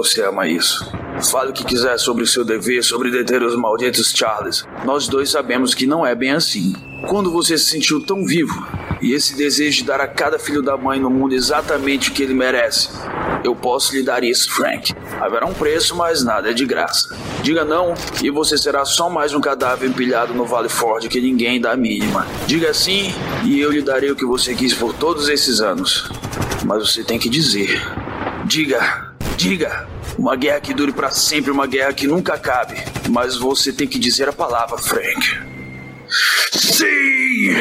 Você ama isso. Fale o que quiser sobre seu dever, sobre deter os malditos Charles. Nós dois sabemos que não é bem assim. Quando você se sentiu tão vivo e esse desejo de dar a cada filho da mãe no mundo exatamente o que ele merece, eu posso lhe dar isso, Frank. Haverá um preço, mas nada é de graça. Diga não e você será só mais um cadáver empilhado no Vale Ford que ninguém dá a mínima. Diga sim e eu lhe darei o que você quis por todos esses anos. Mas você tem que dizer. Diga, diga. Uma guerra que dure para sempre, uma guerra que nunca acabe. Mas você tem que dizer a palavra, Frank. Sim!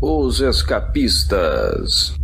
Os escapistas.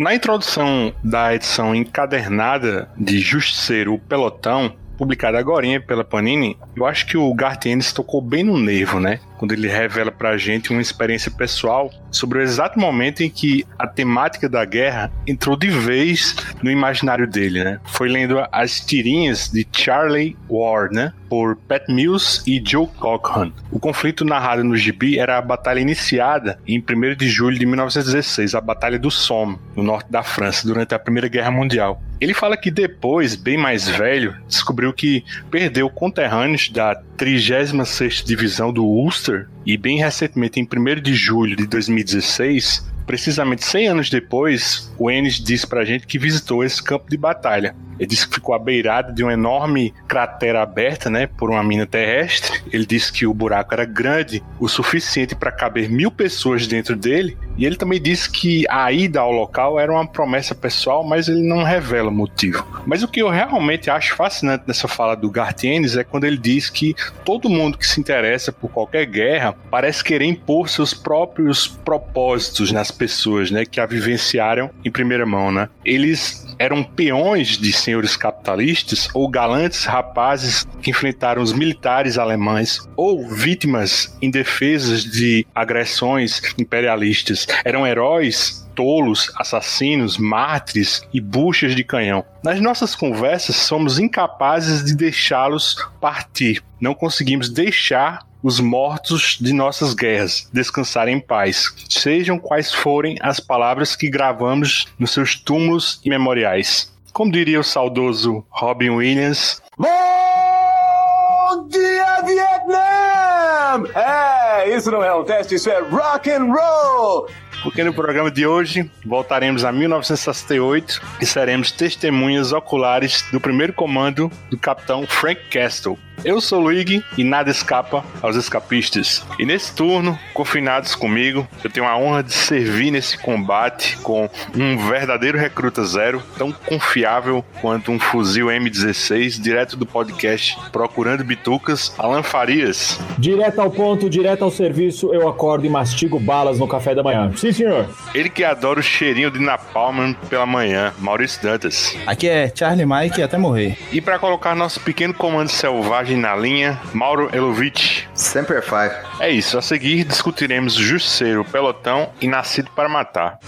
Na introdução da edição encadernada de Justiceiro, o Pelotão, publicada agora pela Panini, eu acho que o Garth Ennis tocou bem no nervo, né? Quando ele revela pra gente uma experiência pessoal sobre o exato momento em que a temática da guerra entrou de vez no imaginário dele, né? Foi lendo as tirinhas de Charlie Ward, né? Por Pat Mills e Joe Cochran. O conflito narrado no gibi era a batalha iniciada em 1 de julho de 1916, a Batalha do Somme, no norte da França, durante a Primeira Guerra Mundial. Ele fala que depois, bem mais velho, descobriu que perdeu conterrâneos da 36ª Divisão do Ulster e bem recentemente, em 1 de julho de 2016, precisamente 100 anos depois, o Ennis disse pra gente que visitou esse campo de batalha. Ele disse que ficou à beirada de uma enorme cratera aberta, né, por uma mina terrestre. Ele disse que o buraco era grande o suficiente para caber mil pessoas dentro dele. E ele também disse que a ida ao local era uma promessa pessoal, mas ele não revela o motivo. Mas o que eu realmente acho fascinante nessa fala do Gartienes é quando ele diz que todo mundo que se interessa por qualquer guerra parece querer impor seus próprios propósitos nas pessoas, né, que a vivenciaram em primeira mão, né? Eles eram peões de senhores capitalistas ou galantes rapazes que enfrentaram os militares alemães ou vítimas indefesas de agressões imperialistas. Eram heróis tolos, assassinos, mártires e buchas de canhão. Nas nossas conversas, somos incapazes de deixá-los partir. Não conseguimos deixar os mortos de nossas guerras descansarem em paz, sejam quais forem as palavras que gravamos nos seus túmulos e memoriais. Como diria o saudoso Robin Williams. Bom dia, Vietnã! É, isso não é um teste, isso é rock and roll! Porque no programa de hoje voltaremos a 1968 e seremos testemunhas oculares do primeiro comando do capitão Frank Castle, eu sou o Luigi e nada escapa aos escapistas. E nesse turno, confinados comigo, eu tenho a honra de servir nesse combate com um verdadeiro recruta zero, tão confiável quanto um fuzil M16, direto do podcast Procurando Bitucas, Alan Farias. Direto ao ponto, direto ao serviço, eu acordo e mastigo balas no café da manhã. Sim, senhor. Ele que adora o cheirinho de napalm pela manhã, Maurício Dantas. Aqui é Charlie Mike até morrer. E para colocar nosso pequeno comando selvagem na linha, Mauro Elovitch. Sempre five. É isso, a seguir discutiremos Justiceiro, Pelotão e Nascido para Matar.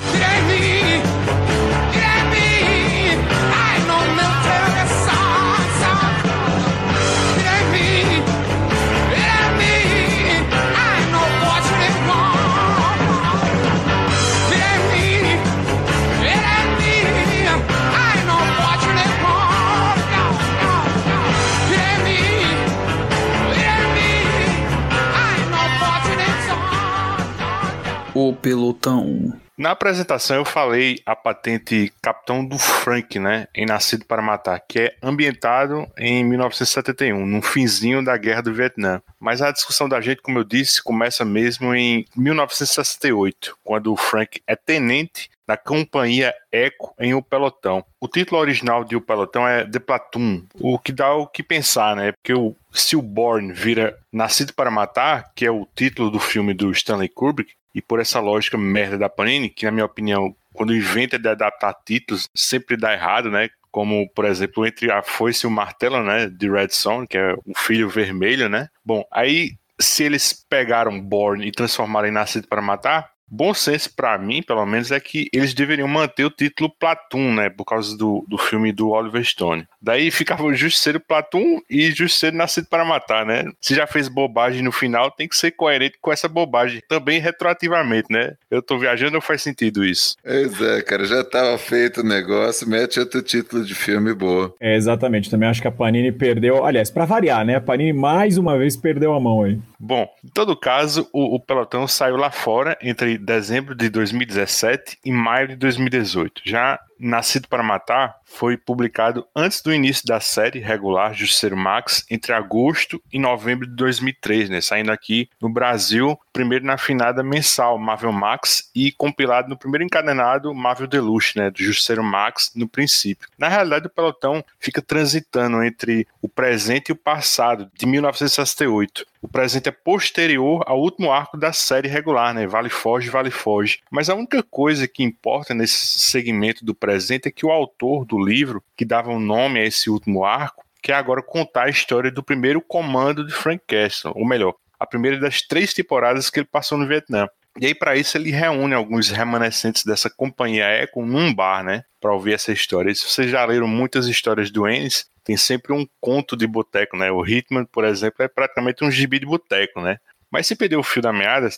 O pelotão. Na apresentação eu falei a patente Capitão do Frank, né, em Nascido para Matar, que é ambientado em 1971, no finzinho da Guerra do Vietnã. Mas a discussão da gente, como eu disse, começa mesmo em 1968, quando o Frank é tenente da companhia Echo em O Pelotão. O título original de O Pelotão é The Platoon, o que dá o que pensar, né? Porque o Stillborn vira Nascido para Matar, que é o título do filme do Stanley Kubrick, e por essa lógica merda da Panini, que na minha opinião, quando inventa de adaptar títulos, sempre dá errado, né? Como, por exemplo, entre a foice e o martelo, né? De Red Son, que é o filho vermelho, né? Bom, aí se eles pegaram Born e transformaram em Nascido para Matar, bom senso para mim, pelo menos, é que eles deveriam manter o título Platoon, né? Por causa do, do filme do Oliver Stone. Daí ficava o Justiceiro Platoon e Justiceiro Nascido para Matar, né? Se já fez bobagem no final, tem que ser coerente com essa bobagem. Também retroativamente, né? Eu tô viajando, não faz sentido isso. Pois é, cara, já tava feito o negócio, mete outro título de filme boa. É, exatamente. Também acho que a Panini perdeu. Aliás, para variar, né? A Panini mais uma vez perdeu a mão aí. Bom, em todo caso, o, o pelotão saiu lá fora entre dezembro de 2017 e maio de 2018. Já Nascido para Matar foi publicado antes do início da série regular Justiceiro Max, entre agosto e novembro de 2003, né? Saindo aqui no Brasil, primeiro na finada mensal Marvel Max e compilado no primeiro encadenado Marvel Deluxe, né? Do Justiceiro Max no princípio. Na realidade, o pelotão fica transitando entre o presente e o passado, de 1968. O presente é posterior ao último arco da série regular, né? Vale Foge, Vale Foge. Mas a única coisa que importa nesse segmento do presente é que o autor do livro, que dava o um nome a esse último arco, quer agora contar a história do primeiro comando de Frank Castle, ou melhor, a primeira das três temporadas que ele passou no Vietnã. E aí, para isso, ele reúne alguns remanescentes dessa companhia Echo num bar, né? Para ouvir essa história. E se vocês já leram muitas histórias do Ennis, tem sempre um conto de boteco, né? O Hitman, por exemplo, é praticamente um gibi de boteco, né? Mas se perder o fio da meada,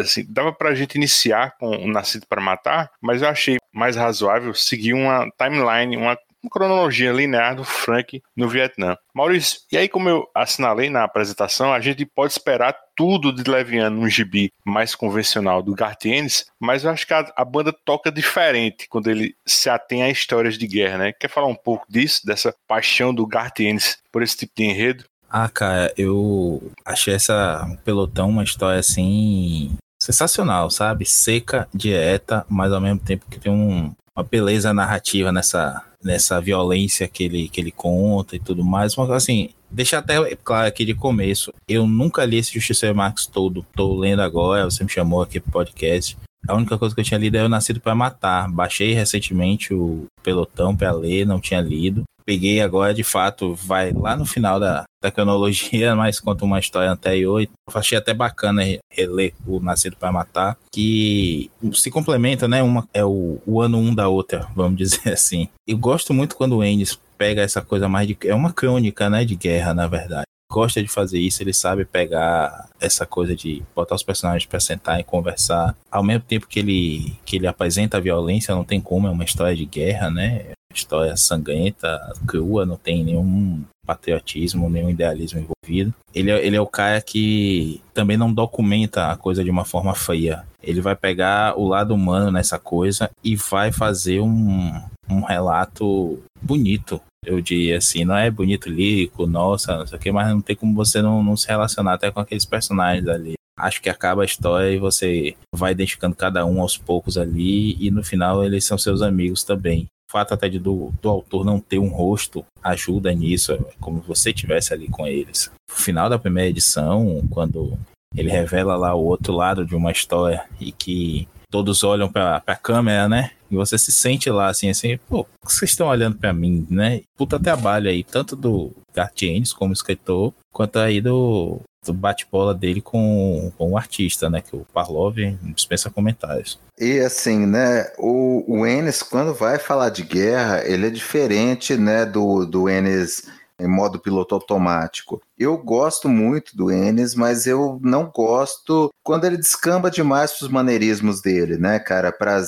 assim, dava pra gente iniciar com o Nascido para Matar, mas eu achei mais razoável seguir uma timeline, uma uma cronologia linear do Frank no Vietnã. Maurício, e aí como eu assinalei na apresentação, a gente pode esperar tudo de Leviano num gibi mais convencional do Gartienes, mas eu acho que a, a, banda toca diferente quando ele se atém a histórias de guerra, né? Quer falar um pouco disso, dessa paixão do Gartienes por esse tipo de enredo? Ah, cara, eu achei essa pelotão uma história assim sensacional, sabe? Seca, direta, mas ao mesmo tempo que tem um, uma beleza narrativa nessa, nessa violência que ele, que ele conta e tudo mais. Mas assim, deixa até claro aqui de começo, eu nunca li esse Justiceiro Max todo, tô lendo agora, você me chamou aqui pro podcast. A única coisa que eu tinha lido é O Nascido para Matar. Baixei recentemente o Pelotão para ler, não tinha lido. Peguei agora, de fato, vai lá no final da, da cronologia, mas conta uma história anterior. Eu achei até bacana reler o Nascido para Matar, que se complementa, né? Uma é o, o ano um da outra, vamos dizer assim. Eu gosto muito quando o Ennis pega essa coisa mais de. É uma crônica, né? De guerra, na verdade gosta de fazer isso, ele sabe pegar essa coisa de botar os personagens para sentar e conversar. Ao mesmo tempo que ele, que ele apresenta a violência, não tem como, é uma história de guerra, né? história sangrenta, crua, não tem nenhum patriotismo, nenhum idealismo envolvido. Ele é, ele é o cara que também não documenta a coisa de uma forma fria. Ele vai pegar o lado humano nessa coisa e vai fazer um, um relato bonito. Eu diria assim, não é bonito lírico, nossa, não sei o que, mas não tem como você não, não se relacionar até com aqueles personagens ali acho que acaba a história e você vai identificando cada um aos poucos ali e no final eles são seus amigos também fato até de do, do autor não ter um rosto ajuda nisso, é como você tivesse ali com eles. No final da primeira edição, quando ele revela lá o outro lado de uma história e que todos olham para a câmera, né? E você se sente lá assim, assim, pô, vocês estão olhando para mim, né? Puta trabalho aí, tanto do Gartienes como escritor, quanto aí do, do bate-bola dele com, com o artista, né? Que o Parlov dispensa comentários. E assim, né, o, o Enes, quando vai falar de guerra, ele é diferente, né, do, do Enes em modo piloto automático. Eu gosto muito do Enes, mas eu não gosto quando ele descamba demais para os maneirismos dele, né, cara? Para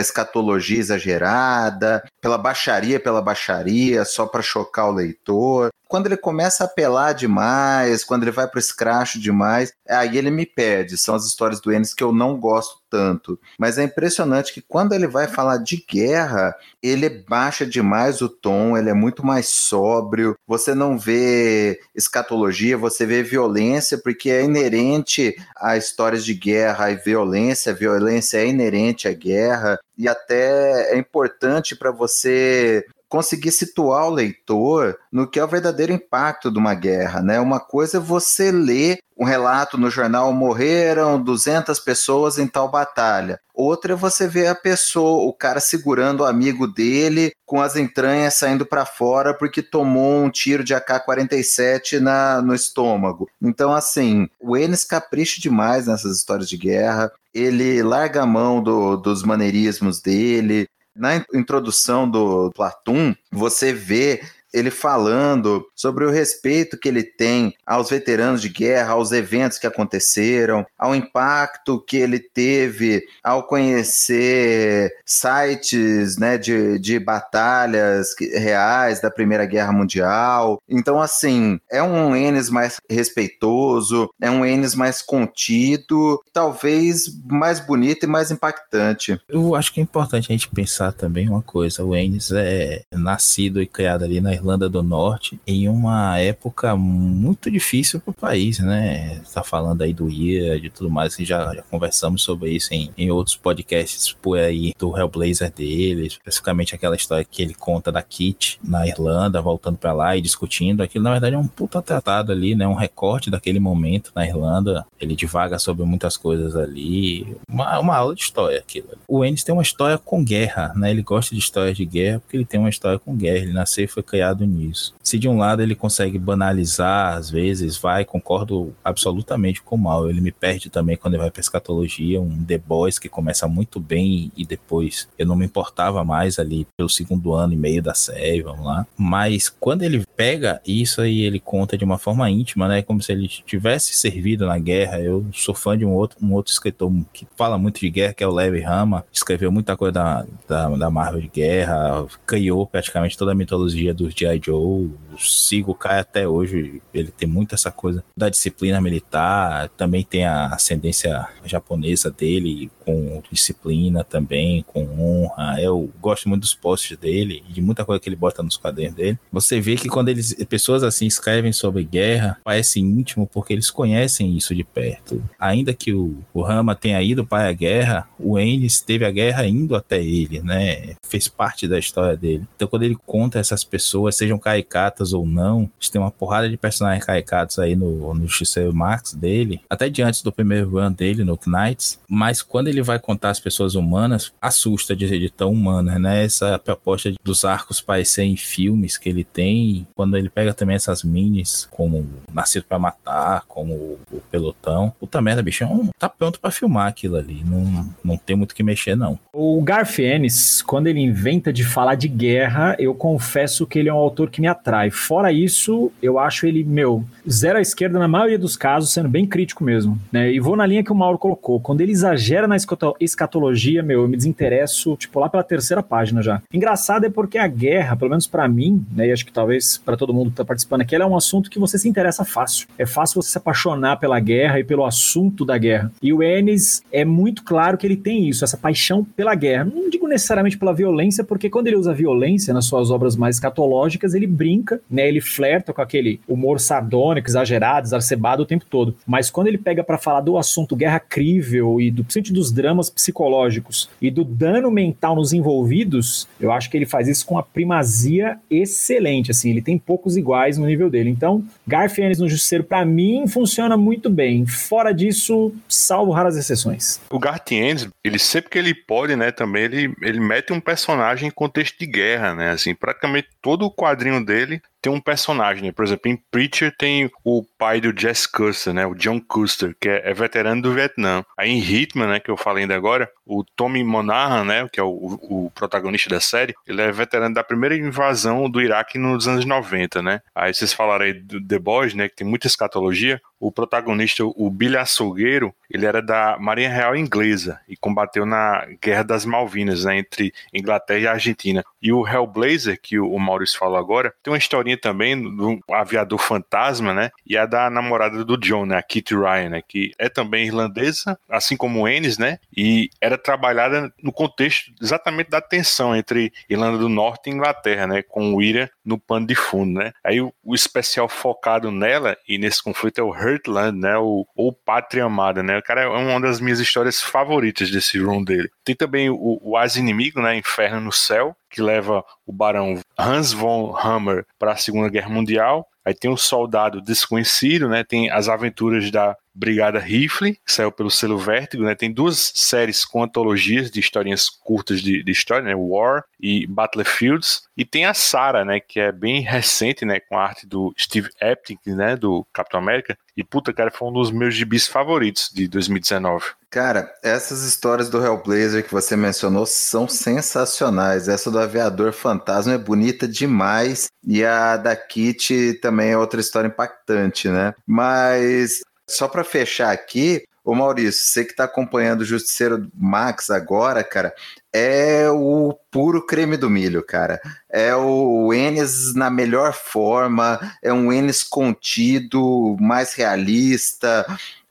escatologia exagerada, pela baixaria pela baixaria, só para chocar o leitor quando ele começa a apelar demais, quando ele vai para o escracho demais, aí ele me perde. São as histórias do Ennis que eu não gosto tanto. Mas é impressionante que quando ele vai falar de guerra, ele baixa demais o tom, ele é muito mais sóbrio. Você não vê escatologia, você vê violência, porque é inerente a histórias de guerra e violência. Violência é inerente à guerra e até é importante para você conseguir situar o leitor no que é o verdadeiro impacto de uma guerra, né? Uma coisa é você ler um relato no jornal: morreram 200 pessoas em tal batalha. Outra é você ver a pessoa, o cara segurando o amigo dele com as entranhas saindo para fora porque tomou um tiro de AK-47 na, no estômago. Então, assim, o Enes capricha demais nessas histórias de guerra. Ele larga a mão do, dos maneirismos dele. Na introdução do Platum, você vê ele falando sobre o respeito que ele tem aos veteranos de guerra, aos eventos que aconteceram, ao impacto que ele teve ao conhecer sites né, de, de batalhas reais da Primeira Guerra Mundial. Então, assim, é um Enes mais respeitoso, é um Enes mais contido, talvez mais bonito e mais impactante. Eu acho que é importante a gente pensar também uma coisa: o Enes é nascido e criado ali na Irlanda do Norte em uma época muito difícil para o país, né? Tá falando aí do IA, de tudo mais, que já, já conversamos sobre isso em, em outros podcasts por aí do Hellblazer dele, especificamente aquela história que ele conta da Kit na Irlanda, voltando para lá e discutindo. Aquilo na verdade é um puta tratado ali, né? Um recorte daquele momento na Irlanda. Ele divaga sobre muitas coisas ali. Uma, uma aula de história aquilo. O Ennis tem uma história com guerra, né? Ele gosta de histórias de guerra porque ele tem uma história com guerra. Ele nasceu e foi criado baseado nisso. Se de um lado ele consegue banalizar, às vezes, vai, concordo absolutamente com o mal. Ele me perde também quando ele vai pra escatologia, um The Boys que começa muito bem e depois eu não me importava mais ali pelo segundo ano e meio da série, vamos lá. Mas quando ele pega isso aí, ele conta de uma forma íntima, né? Como se ele tivesse servido na guerra. Eu sou fã de um outro, um outro escritor que fala muito de guerra, que é o Larry Hama. Escreveu muita coisa da, da, da Marvel de guerra, criou praticamente toda a mitologia dos G.I. Joe, sigo o Kai até hoje. Ele tem muito essa coisa da disciplina militar, também tem a ascendência japonesa dele, com disciplina também, com honra. Eu gosto muito dos posts dele e de muita coisa que ele bota nos quadrinhos dele. Você vê que quando eles, pessoas assim escrevem sobre guerra, parece íntimo porque eles conhecem isso de perto. Ainda que o, o Rama tenha ido para a guerra, o Ennis teve a guerra indo até ele, né? Fez parte da história dele. Então quando ele conta essas pessoas, sejam caricatas ou não, a gente tem uma porrada de personagens caricatos aí no, no Justiceiro Max dele, até de antes do primeiro run dele no Knights, mas quando ele vai contar as pessoas humanas, assusta de, de tão humanas, né? Essa proposta dos arcos parecerem filmes que ele tem, quando ele pega também essas minis, como Nascido para Matar, como o Pelotão, puta merda, bichão, tá pronto para filmar aquilo ali, não, não tem muito que mexer não. O Garth Ennis, quando ele inventa de falar de guerra, eu confesso que ele é um autor que me atrai. Fora isso, eu acho ele, meu, zero à esquerda na maioria dos casos, sendo bem crítico mesmo. Né? E vou na linha que o Mauro colocou. Quando ele exagera na escatologia, meu, eu me desinteresso, tipo, lá pela terceira página já. Engraçado é porque a guerra, pelo menos para mim, né, e acho que talvez para todo mundo que tá participando aqui, ela é um assunto que você se interessa fácil. É fácil você se apaixonar pela guerra e pelo assunto da guerra. E o Ennis é muito claro que ele tem isso, essa paixão pela guerra. Não digo necessariamente pela violência, porque quando ele usa violência nas suas obras mais escatológicas, ele brinca, né? Ele flerta com aquele humor sardônico, exagerado, exacerbado o tempo todo. Mas quando ele pega para falar do assunto guerra crível e do principalmente dos dramas psicológicos e do dano mental nos envolvidos, eu acho que ele faz isso com a primazia excelente, assim, ele tem poucos iguais no nível dele. Então, Garth Ennis no Justiceiro para mim funciona muito bem. Fora disso, salvo raras exceções. O Garth Ennis, ele sempre que ele pode, né, também ele ele mete um personagem em contexto de guerra, né? Assim, praticamente todo quadrinho dele tem um personagem, né? Por exemplo, em Preacher tem o pai do Jess Custer, né? O John Custer, que é, é, veterano do Vietnã. Aí em Hitman, né? Que eu falei ainda agora, o Tommy Monahan, né? Que é o, o, protagonista da série, ele é veterano da primeira invasão do Iraque nos anos 90, né? Aí vocês falaram aí do The Boys, né? Que tem muita escatologia. O protagonista, o Billy Açougueiro, ele era da Marinha Real Inglesa e combateu na Guerra das Malvinas, né? Entre Inglaterra e Argentina. E o Hellblazer, que o Maurício falou agora, tem uma historinha também do aviador fantasma, né? E a da namorada do John, né? A Kitty Ryan, né? Que é também irlandesa, assim como Ennis, né? E era trabalhada no contexto exatamente da tensão entre Irlanda do Norte e Inglaterra, né? Com o Ira no pano de fundo, né? Aí o, o especial focado nela e nesse conflito é o Hurtland, né? O, ou Pátria Amada, né? O cara é uma das minhas histórias favoritas desse run dele. Tem também o, o As Inimigo, né? Inferno no Céu, que leva o barão Hans von Hammer para a Segunda Guerra Mundial. Aí tem o Soldado Desconhecido, né? Tem as aventuras da Brigada Rifle, que saiu pelo selo Vértigo, né? Tem duas séries com antologias de historinhas curtas de, de história, né? War e Battlefields. E tem a Sarah, né? Que é bem recente, né? Com a arte do Steve Epting, né? Do Capitão América. E puta, cara, foi um dos meus gibis favoritos de 2019. Cara, essas histórias do Hellblazer que você mencionou são sensacionais. Essa do Aviador Fantasma é bonita demais. E a da Kit também é outra história impactante, né? Mas só para fechar aqui, Ô Maurício, você que está acompanhando o Justiceiro Max agora, cara, é o puro creme do milho, cara. É o Enes na melhor forma, é um Enes contido, mais realista,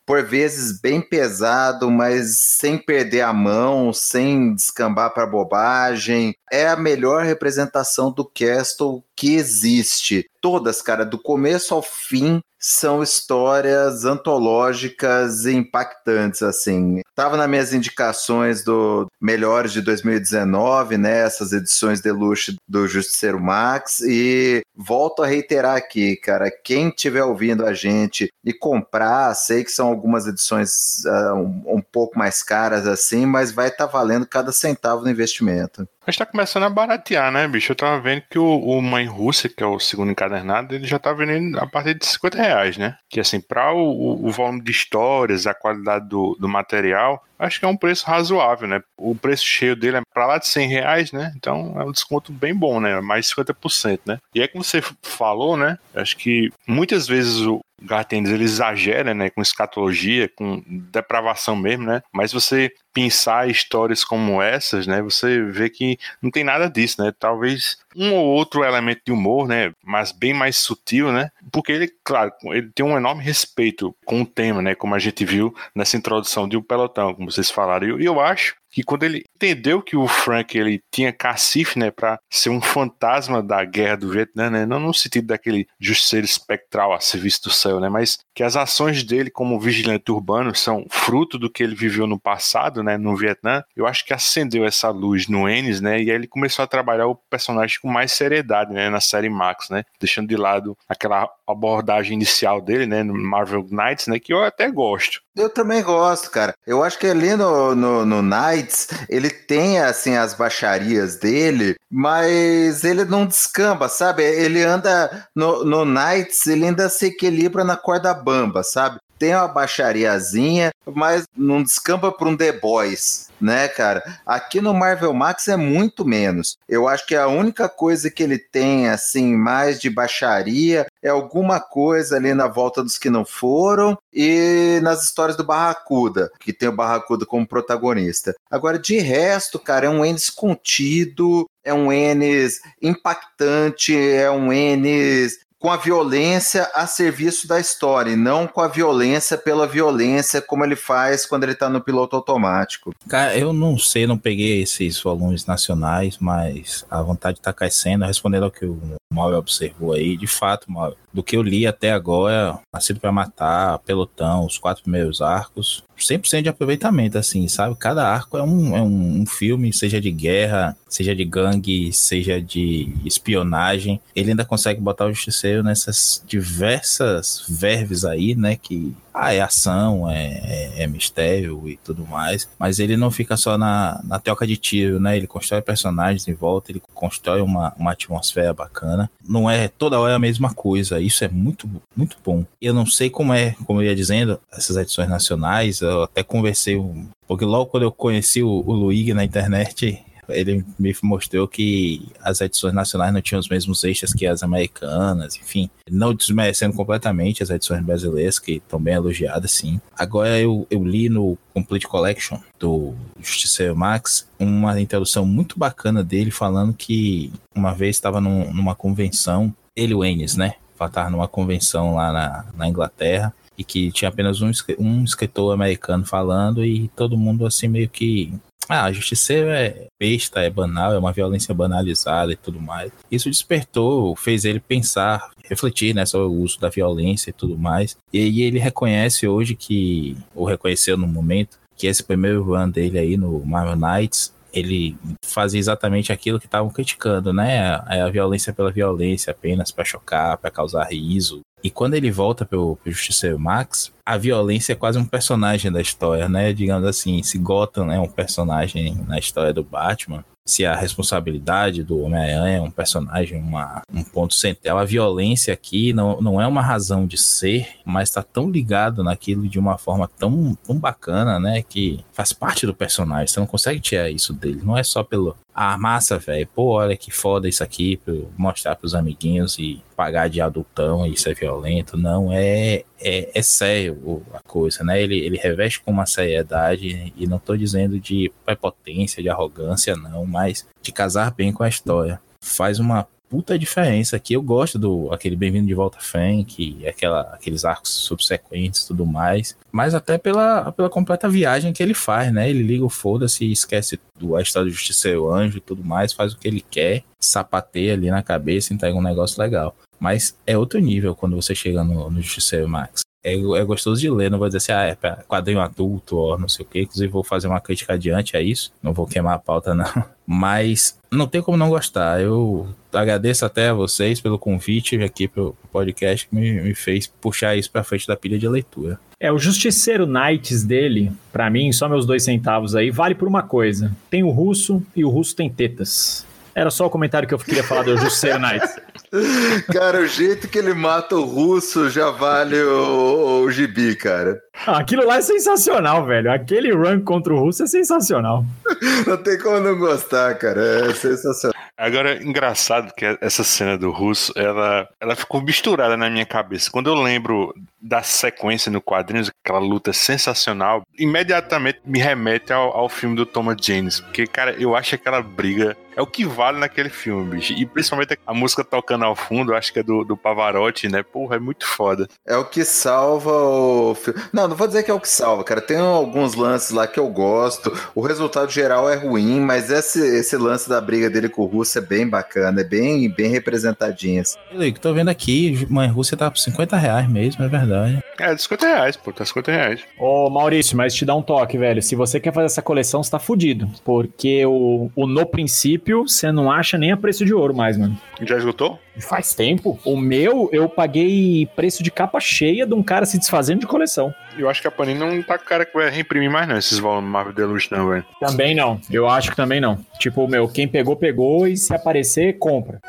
por vezes bem pesado, mas sem perder a mão, sem descambar para bobagem. É a melhor representação do Castle que existe. Todas, cara, do começo ao fim, são histórias antológicas e impactantes, assim. Tava nas minhas indicações do Melhores de 2019, né, essas edições deluxe do Justiceiro Max, e volto a reiterar aqui, cara, quem estiver ouvindo a gente e comprar, sei que são algumas edições uh, um, um, pouco mais caras assim, mas vai estar tá valendo cada centavo do investimento. A gente tá começando a baratear, né, bicho? Eu tava vendo que o, o Mãe Rússia, que é o segundo encadernado, ele já tá vendendo a partir de 50 reais, né? Que assim, para o, o, volume de histórias, a qualidade do, do material, acho que é um preço razoável, né? O preço cheio dele é para lá de 100 reais, né? Então é um desconto bem bom, né? Mais de 50%, né? E é como você falou, né? Acho que muitas vezes o, Gartendes ele exagera, né, com escatologia, com depravação mesmo, né? Mas você pensar histórias como essas, né, você vê que não tem nada disso, né? Talvez um ou outro elemento de humor, né, mas bem mais sutil, né? Porque ele, claro, ele tem um enorme respeito com o tema, né, como a gente viu nessa introdução de um pelotão, como vocês falaram. E eu, eu acho que quando ele entendeu que o Frank ele tinha cacife, né, para ser um fantasma da guerra do Vietnã, né, não no sentido daquele justiceiro espectral a serviço do céu, né, mas que as ações dele como vigilante urbano são fruto do que ele viveu no passado, né, no Vietnã. Eu acho que acendeu essa luz no Ennis, né, e aí ele começou a trabalhar o personagem com mais seriedade, né, na série Max, né, deixando de lado aquela abordagem inicial dele, né, no Marvel Knights, né, que eu até gosto. Eu também gosto, cara. Eu acho que ali no, no, no Knights, ele tem, assim, as baixarias dele, mas ele não descamba, sabe? Ele anda no, no Knights, ele ainda se equilibra na corda bamba, sabe? Tem uma baixariazinha, mas não descamba para um The Boys, né, cara? Aqui no Marvel Max é muito menos. Eu acho que a única coisa que ele tem, assim, mais de baixaria é alguma coisa ali na volta dos que não foram e nas histórias do Barracuda, que tem o Barracuda como protagonista. Agora, de resto, cara, é um Ennis contido, é um Ennis impactante, é um Ennis com a violência a serviço da história, e não com a violência pela violência, como ele faz quando ele tá no piloto automático. Cara, eu não sei, não peguei esses volumes nacionais, mas a vontade tá crescendo, respondendo ao que o Mal observou aí, de fato, Mal, do que eu li até agora, Nascido para Matar, Pelotão, os quatro primeiros arcos, 100% de aproveitamento, assim, sabe? Cada arco é um, é um, filme, seja de guerra, seja de gangue, seja de espionagem. Ele ainda consegue botar o justiceiro nessas diversas verbes aí, né? Que ah, é ação, é, é, é, mistério e tudo mais. Mas ele não fica só na, na troca de tiro, né? Ele constrói personagens em volta, ele constrói uma, uma atmosfera bacana. Não é toda hora a mesma coisa. Isso é muito, muito bom. Eu não sei como é, como eu ia dizendo, essas edições nacionais. Eu até conversei, porque logo quando eu conheci o, o Luigi na internet, ele me mostrou que as edições nacionais não tinham os mesmos extras que as americanas, enfim, não desmerecendo completamente as edições brasileiras, que estão bem elogiadas, sim. Agora eu, eu li no Complete Collection do Justiceiro Max uma introdução muito bacana dele falando que uma vez estava num, numa convenção, ele o Ennis, né? Estava numa convenção lá na, na Inglaterra e que tinha apenas um, um escritor americano falando e todo mundo assim meio que ah, justiceiro é besta, é banal, é uma violência banalizada e tudo mais. Isso despertou, fez ele pensar, refletir né, sobre o uso da violência e tudo mais. E, ele reconhece hoje que, ou reconheceu no momento, que esse primeiro run dele aí no Marvel Knights ele fazia exatamente aquilo que estavam criticando, né? A, a violência pela violência, apenas para chocar, para causar riso. E quando ele volta pro, pro Justiceiro Max, a violência é quase um personagem da história, né? Digamos assim, se Gotham é um personagem na história do Batman, se a responsabilidade do Homem-Aranha é um personagem, uma, um ponto central. A violência aqui não, não é uma razão de ser, mas está tão ligado naquilo de uma forma tão, tão bacana, né? Que faz parte do personagem. Você não consegue tirar isso dele. Não é só pelo. Ah, massa, velho. Pô, olha que foda isso aqui, pra eu mostrar pros amiguinhos e pagar de adultão isso é violento. Não, é, é, é sério a coisa, né? Ele, ele reveste com uma seriedade e não tô dizendo de prepotência, de arrogância, não, mas de casar bem com a história. Faz uma puta diferença aqui. Eu gosto do aquele Bem-vindo de Volta Frank, aquela, aqueles arcos subsequentes e tudo mais. Mas até pela, pela completa viagem que ele faz, né? Ele liga o foda-se esquece do, a história do Justiceiro Anjo e tudo mais, faz o que ele quer, sapateia ali na cabeça, entrega um negócio legal. Mas é outro nível quando você chega no, no Justiceiro Max. É, é, gostoso de ler, não vou dizer assim, ah, é pra quadrinho adulto ou não sei o que. Inclusive, vou fazer uma crítica adiante a isso. Não vou queimar a pauta, não. Mas não tem como não gostar. Eu agradeço até a vocês pelo convite aqui pro podcast que me, me fez puxar isso pra frente da pilha de leitura. É, o Justiceiro Knights dele, para mim, só meus dois centavos aí, vale por uma coisa. Tem o russo e o russo tem tetas. Era só o comentário que eu queria falar do Justiceiro Knights. Cara, o jeito que ele mata o russo já vale o, o gibi, cara. Ah, aquilo lá é sensacional, velho. Aquele run contra o russo é sensacional. Não tem como não gostar, cara. É sensacional. Agora, engraçado que essa cena do russo, ela, ela ficou misturada na minha cabeça. Quando eu lembro da sequência no quadrinhos, aquela luta sensacional, imediatamente me remete ao, ao filme do Thomas James. Porque, cara, eu acho aquela briga é o que vale naquele filme, bicho. E principalmente a música tocando ao fundo, acho que é do, do Pavarotti, né? Porra, é muito foda. É o que salva o filme. Não, não vou dizer que é o que salva, cara. Tem alguns lances lá que eu gosto. O resultado geral é ruim, mas esse, esse lance da briga dele com o Russo é bem bacana, é bem, bem representadinho. Assim. Tô vendo aqui, mãe Rússia tá por 50 reais mesmo, é verdade. É, 50 reais, pô, tá 50 reais. Ô, Maurício, mas te dá um toque, velho. Se você quer fazer essa coleção, você tá fudido. Porque o, o No Princípio você não acha nem a preço de ouro mais, mano. Já esgotou? Faz tempo. O meu, eu paguei preço de capa cheia de um cara se desfazendo de coleção. Eu acho que a Panini não tá com o cara que vai reimprimir mais, não, esses volumes Marvel Deluxe, não, velho. Também não. Eu acho que também não. Tipo, meu, quem pegou, pegou e se aparecer, compra.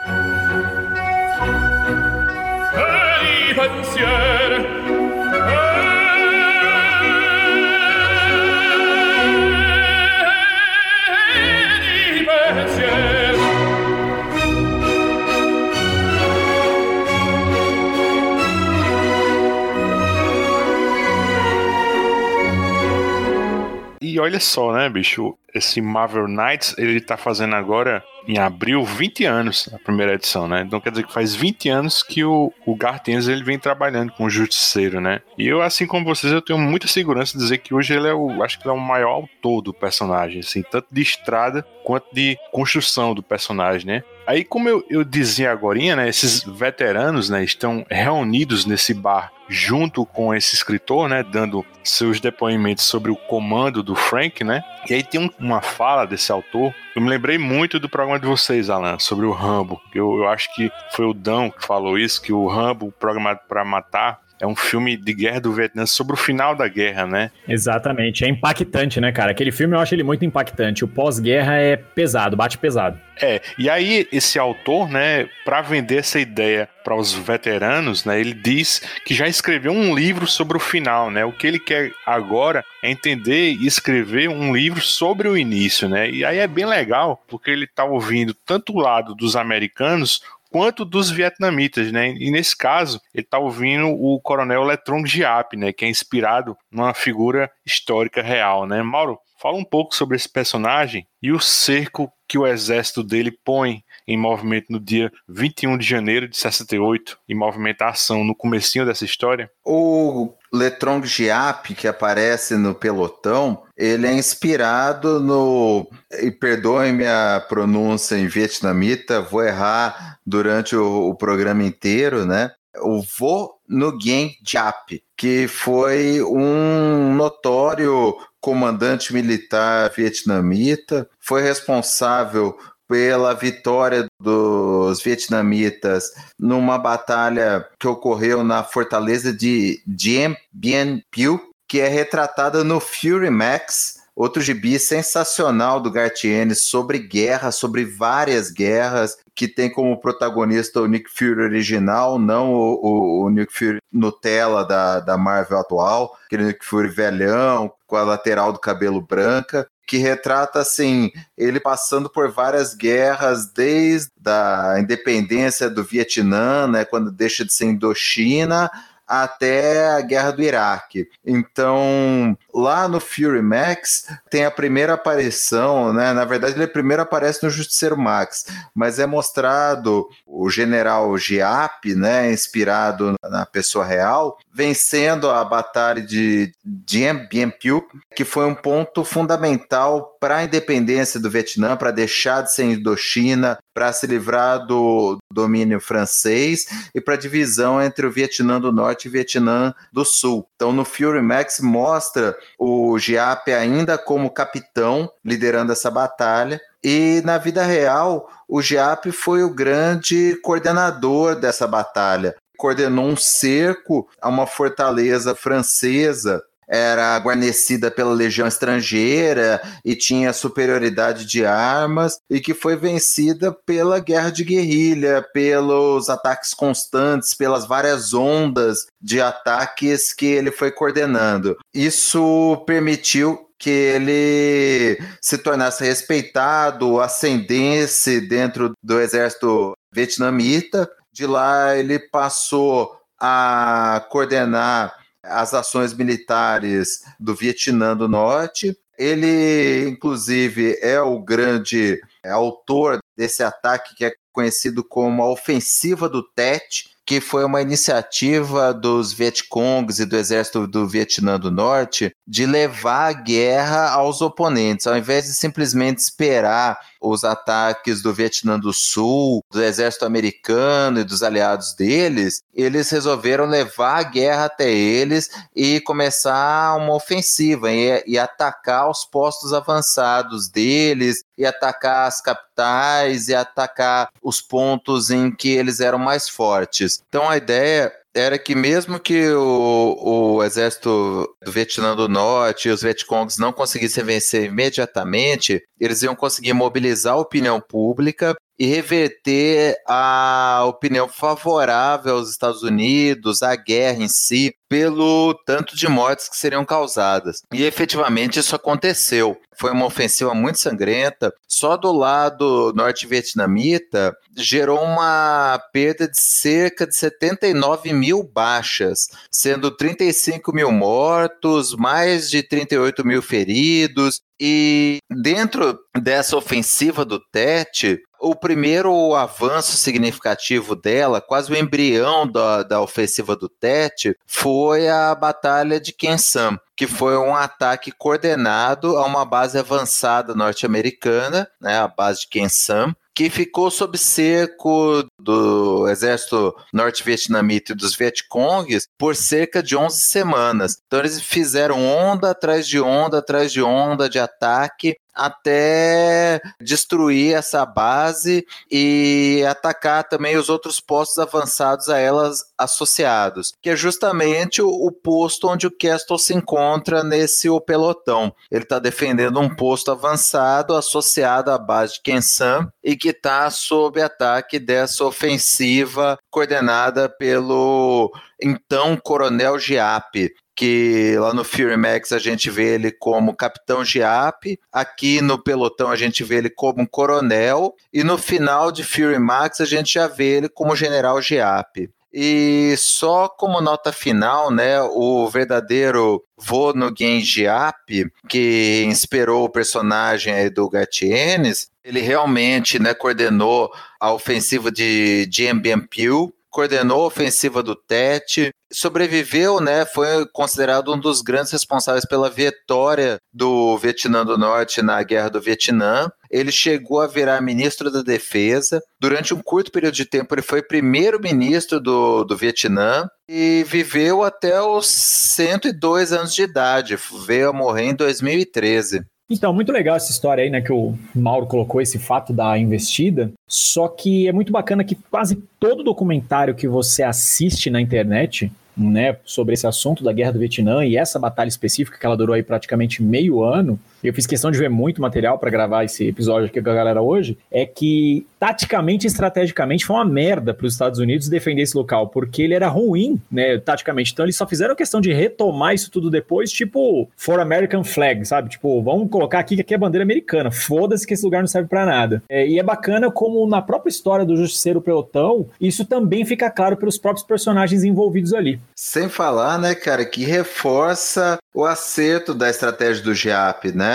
E olha só, né, bicho? Esse Marvel Knights, ele tá fazendo agora, em abril, 20 anos a primeira edição, né? Então quer dizer que faz 20 anos que o, o Garth Ennis, ele vem trabalhando com o Justiceiro, né? E eu, assim como vocês, eu tenho muita segurança de dizer que hoje ele é o, acho que ele é o maior autor do personagem, assim, tanto de estrada quanto de construção do personagem, né? Aí, como eu, eu dizia agora, né, esses veteranos né, estão reunidos nesse bar junto com esse escritor, né, dando seus depoimentos sobre o comando do Frank, né? E aí tem um, uma fala desse autor. Eu me lembrei muito do programa de vocês, Alan, sobre o Rambo. Eu, eu acho que foi o Dão que falou isso, que o Rambo, programado para matar, é um filme de guerra do Vietnã sobre o final da guerra, né? Exatamente. É impactante, né, cara? Aquele filme eu acho ele muito impactante. O pós-guerra é pesado, bate pesado. É, e aí esse autor, né, para vender essa ideia para os veteranos, né, ele diz que já escreveu um livro sobre o final, né? O que ele quer agora é entender e escrever um livro sobre o início, né? E aí é bem legal, porque ele tá ouvindo tanto o lado dos americanos quanto dos vietnamitas, né? E nesse caso, ele está ouvindo o coronel Letrong Giap, né? Que é inspirado numa figura histórica real, né? Mauro, fala um pouco sobre esse personagem e o cerco que o exército dele põe em movimento no dia 21 de janeiro de 68, em movimentação no comecinho dessa história? O Letrong Giap, que aparece no pelotão, ele é inspirado no. E perdoe minha pronúncia em vietnamita, vou errar durante o, o programa inteiro, né? O Vo Nguyen Giap, que foi um notório comandante militar vietnamita, foi responsável pela vitória dos vietnamitas numa batalha que ocorreu na fortaleza de Dien Bien Phu, que é retratada no Fury Max, outro gibi sensacional do Gartiene sobre guerra, sobre várias guerras, que tem como protagonista o Nick Fury original, não o, o, o Nick Fury Nutella da, da Marvel atual, aquele Nick Fury velhão, com a lateral do cabelo branca que retrata assim ele passando por várias guerras desde a independência do Vietnã, né, quando deixa de ser Indochina, até a guerra do Iraque. Então, lá no Fury Max tem a primeira aparição, né? Na verdade, ele primeiro aparece no Justiceiro Max, mas é mostrado o general Giap, né, inspirado na pessoa real, vencendo a batalha de Dien Bien Phu, que foi um ponto fundamental para a independência do Vietnã, para deixar de ser Indochina, para se livrar do domínio francês e para a divisão entre o Vietnã do Norte e o Vietnã do Sul. Então, no Fury Max mostra o Giap ainda como capitão liderando essa batalha. E na vida real, o Giap foi o grande coordenador dessa batalha coordenou um cerco a uma fortaleza francesa era guarnecida pela legião estrangeira e tinha superioridade de armas e que foi vencida pela guerra de guerrilha, pelos ataques constantes, pelas várias ondas de ataques que ele foi coordenando. Isso permitiu que ele se tornasse respeitado, ascendesse dentro do exército vietnamita de lá ele passou a coordenar as ações militares do Vietnã do Norte. Ele, inclusive, é o grande autor desse ataque que é conhecido como a Ofensiva do Tet, que foi uma iniciativa dos Vietcongs e do exército do Vietnã do Norte de levar a guerra aos oponentes, ao invés de simplesmente esperar os ataques do Vietnã do Sul, do exército americano e dos aliados deles, eles resolveram levar a guerra até eles e começar uma ofensiva e, e atacar os postos avançados deles, e atacar as capitais e atacar os pontos em que eles eram mais fortes. Então a ideia era que mesmo que o, o exército do Vietnã do Norte e os Vietcongs não conseguissem vencer imediatamente, eles iam conseguir mobilizar a opinião pública e reverter a opinião favorável aos Estados Unidos, à guerra em si, pelo tanto de mortes que seriam causadas. E efetivamente isso aconteceu. Foi uma ofensiva muito sangrenta. Só do lado norte-vietnamita gerou uma perda de cerca de 79 mil baixas, sendo 35 mil mortos, mais de 38 mil feridos. E dentro dessa ofensiva do Tete, o primeiro avanço significativo dela, quase o embrião da, da ofensiva do Tete, foi a Batalha de Kensam, que foi um ataque coordenado a uma base avançada norte-americana, né, a base de Kensam, que ficou sob cerco do exército norte-vietnamita e dos Vietcongs por cerca de 11 semanas. Então eles fizeram onda atrás de onda atrás de onda de ataque até destruir essa base e atacar também os outros postos avançados a elas associados, que é justamente o, o posto onde o Castle se encontra nesse o pelotão. Ele está defendendo um posto avançado associado à base de Kensan e que está sob ataque dessa ofensiva coordenada pelo então Coronel Giap, que lá no Fury Max a gente vê ele como Capitão Giap, aqui no pelotão a gente vê ele como Coronel, e no final de Fury Max a gente já vê ele como General Giap. E só como nota final, né, o verdadeiro Vô no Giap, que inspirou o personagem do Gatienes, ele realmente né, coordenou a ofensiva de Bien Phu, coordenou a ofensiva do Tete, sobreviveu, né? Foi considerado um dos grandes responsáveis pela vitória do Vietnã do Norte na Guerra do Vietnã. Ele chegou a virar ministro da Defesa. Durante um curto período de tempo, ele foi primeiro-ministro do, do Vietnã e viveu até os 102 anos de idade. Veio a morrer em 2013. Então, muito legal essa história aí, né, que o Mauro colocou esse fato da investida. Só que é muito bacana que quase todo documentário que você assiste na internet, né, sobre esse assunto da Guerra do Vietnã e essa batalha específica que ela durou aí praticamente meio ano, eu fiz questão de ver muito material para gravar esse episódio aqui com a galera hoje, é que taticamente e estrategicamente foi uma merda para os Estados Unidos defender esse local, porque ele era ruim, né, taticamente. Então eles só fizeram questão de retomar isso tudo depois, tipo, for American flag, sabe? Tipo, vamos colocar aqui que aqui é bandeira americana. Foda-se que esse lugar não serve para nada. É, e é bacana como na própria história do Justiceiro Pelotão, isso também fica claro pelos próprios personagens envolvidos ali. Sem falar, né, cara, que reforça o acerto da estratégia do GIAP, né?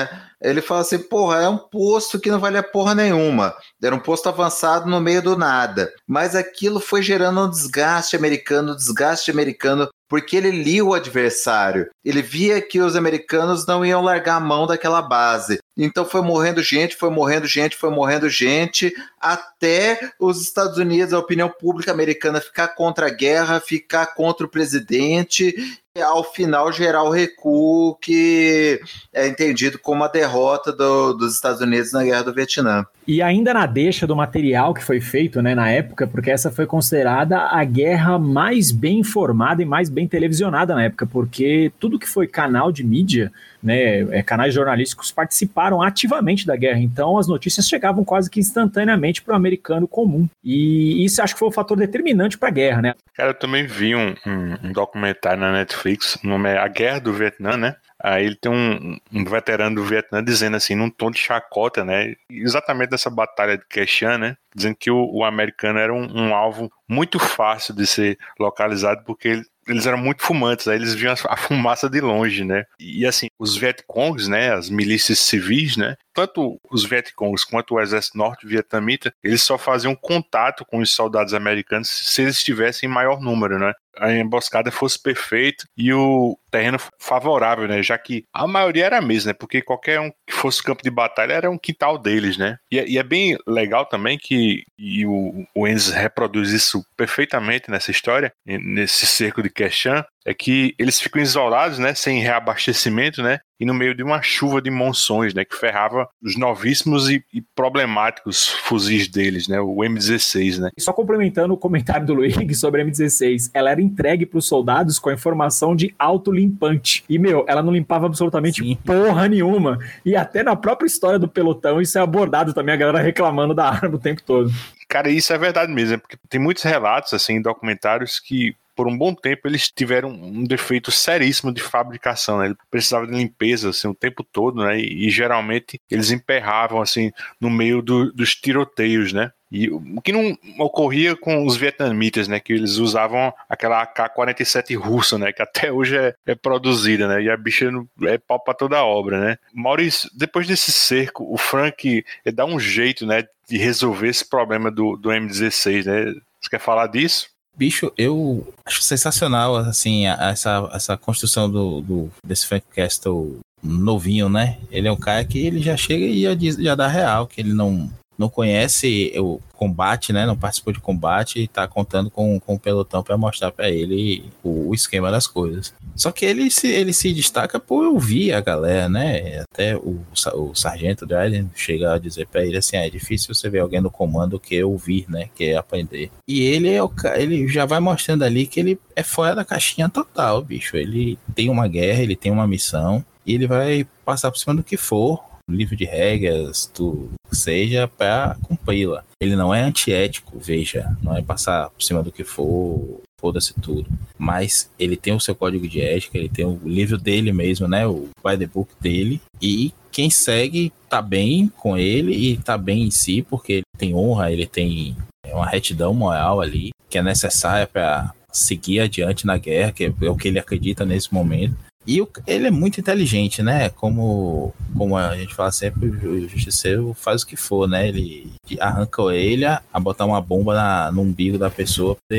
Ele fala assim, porra, é um posto que não vale a porra nenhuma. Era um posto avançado no meio do nada. Mas aquilo foi gerando um desgaste americano, um desgaste americano, porque ele lia o adversário. Ele via que os americanos não iam largar a mão daquela base. Então foi morrendo gente, foi morrendo gente, foi morrendo gente, até os Estados Unidos, a opinião pública americana ficar contra a guerra, ficar contra o presidente ao final gerar o recuo que é entendido como a derrota do, dos Estados Unidos na Guerra do Vietnã. E ainda na deixa do material que foi feito né, na época, porque essa foi considerada a guerra mais bem informada e mais bem televisionada na época, porque tudo que foi canal de mídia, né, é, canais jornalísticos participaram ativamente da guerra, então as notícias chegavam quase que instantaneamente para o americano comum. E isso acho que foi um fator determinante para a guerra, né? Cara, eu também vi um, um, um documentário na Netflix, o nome é A Guerra do Vietnã, né? Aí ele tem um, um, veterano do Vietnã dizendo assim, num tom de chacota, né? Exatamente dessa batalha de Quechan, né? Dizendo que o, o americano era um, um, alvo muito fácil de ser localizado porque ele, eles eram muito fumantes, aí eles viam a fumaça de longe, né? E assim, os Vietcongs, né, as milícias civis, né, tanto os Vietcongs quanto o exército norte-vietnamita, eles só faziam contato com os soldados americanos se eles estivessem em maior número, né? A emboscada fosse perfeita e o terreno favorável, né? Já que a maioria era a mesma, né? Porque qualquer um que fosse campo de batalha era um quintal deles, né? E, é, e é bem legal também que e o, o reproduz isso perfeitamente nessa história, nesse cerco de Quechan, é que eles ficam isolados, né, sem reabastecimento, né, e no meio de uma chuva de monções, né, que ferrava os novíssimos e, e problemáticos fuzis deles, né, o M16, né. Só complementando o comentário do Luigi sobre a M16, ela era entregue para os soldados com a informação de autolimpante. E, meu, ela não limpava absolutamente Sim. porra nenhuma. E até na própria história do pelotão, isso é abordado também, a galera reclamando da arma o tempo todo. Cara, isso é verdade mesmo, porque tem muitos relatos, assim, documentários que por um bom tempo eles tiveram um defeito seríssimo de fabricação, né? Ele precisava de limpeza assim o tempo todo, né? E, e geralmente eles emperravam assim no meio do, dos tiroteios, né? E o que não ocorria com os vietnamitas, né? Que eles usavam aquela AK-47 russa, né? Que até hoje é, é, produzida, né? E a bicha é pau pra toda a obra, né? Maurício, depois desse cerco, o Frank dá um jeito, né? De resolver esse problema do, do M16, né? Você quer falar disso? Bicho, eu acho sensacional, assim, essa, essa construção do, do, desse Frank Castle novinho, né? Ele é um cara que ele já chega e já, diz, já dá real, que ele não, não conhece o combate, né? Não participou de combate e tá contando com, com o pelotão para mostrar para ele o, o, esquema das coisas. Só que ele se, ele se destaca por ouvir a galera, né? Até o, o sargento Dryden chega a dizer para ele assim: ah, é difícil você ver alguém no comando que ouvir, né? Que é aprender. E ele é o ele já vai mostrando ali que ele é fora da caixinha total, bicho. Ele tem uma guerra, ele tem uma missão e ele vai passar por cima do que for livro de regras, tu seja para cumpri-la. Ele não é antiético, veja, não é passar por cima do que for, foda-se tudo. Mas ele tem o seu código de ética, ele tem o livro dele mesmo, né? O by the book dele. E quem segue tá bem com ele e tá bem em si, porque ele tem honra, ele tem uma retidão moral ali, que é necessária para seguir adiante na guerra, que é o que ele acredita nesse momento. E o, ele é muito inteligente, né? Como, como a gente fala sempre, o justiceiro faz o que for, né? Ele arranca a orelha a botar uma bomba na, no umbigo da pessoa pra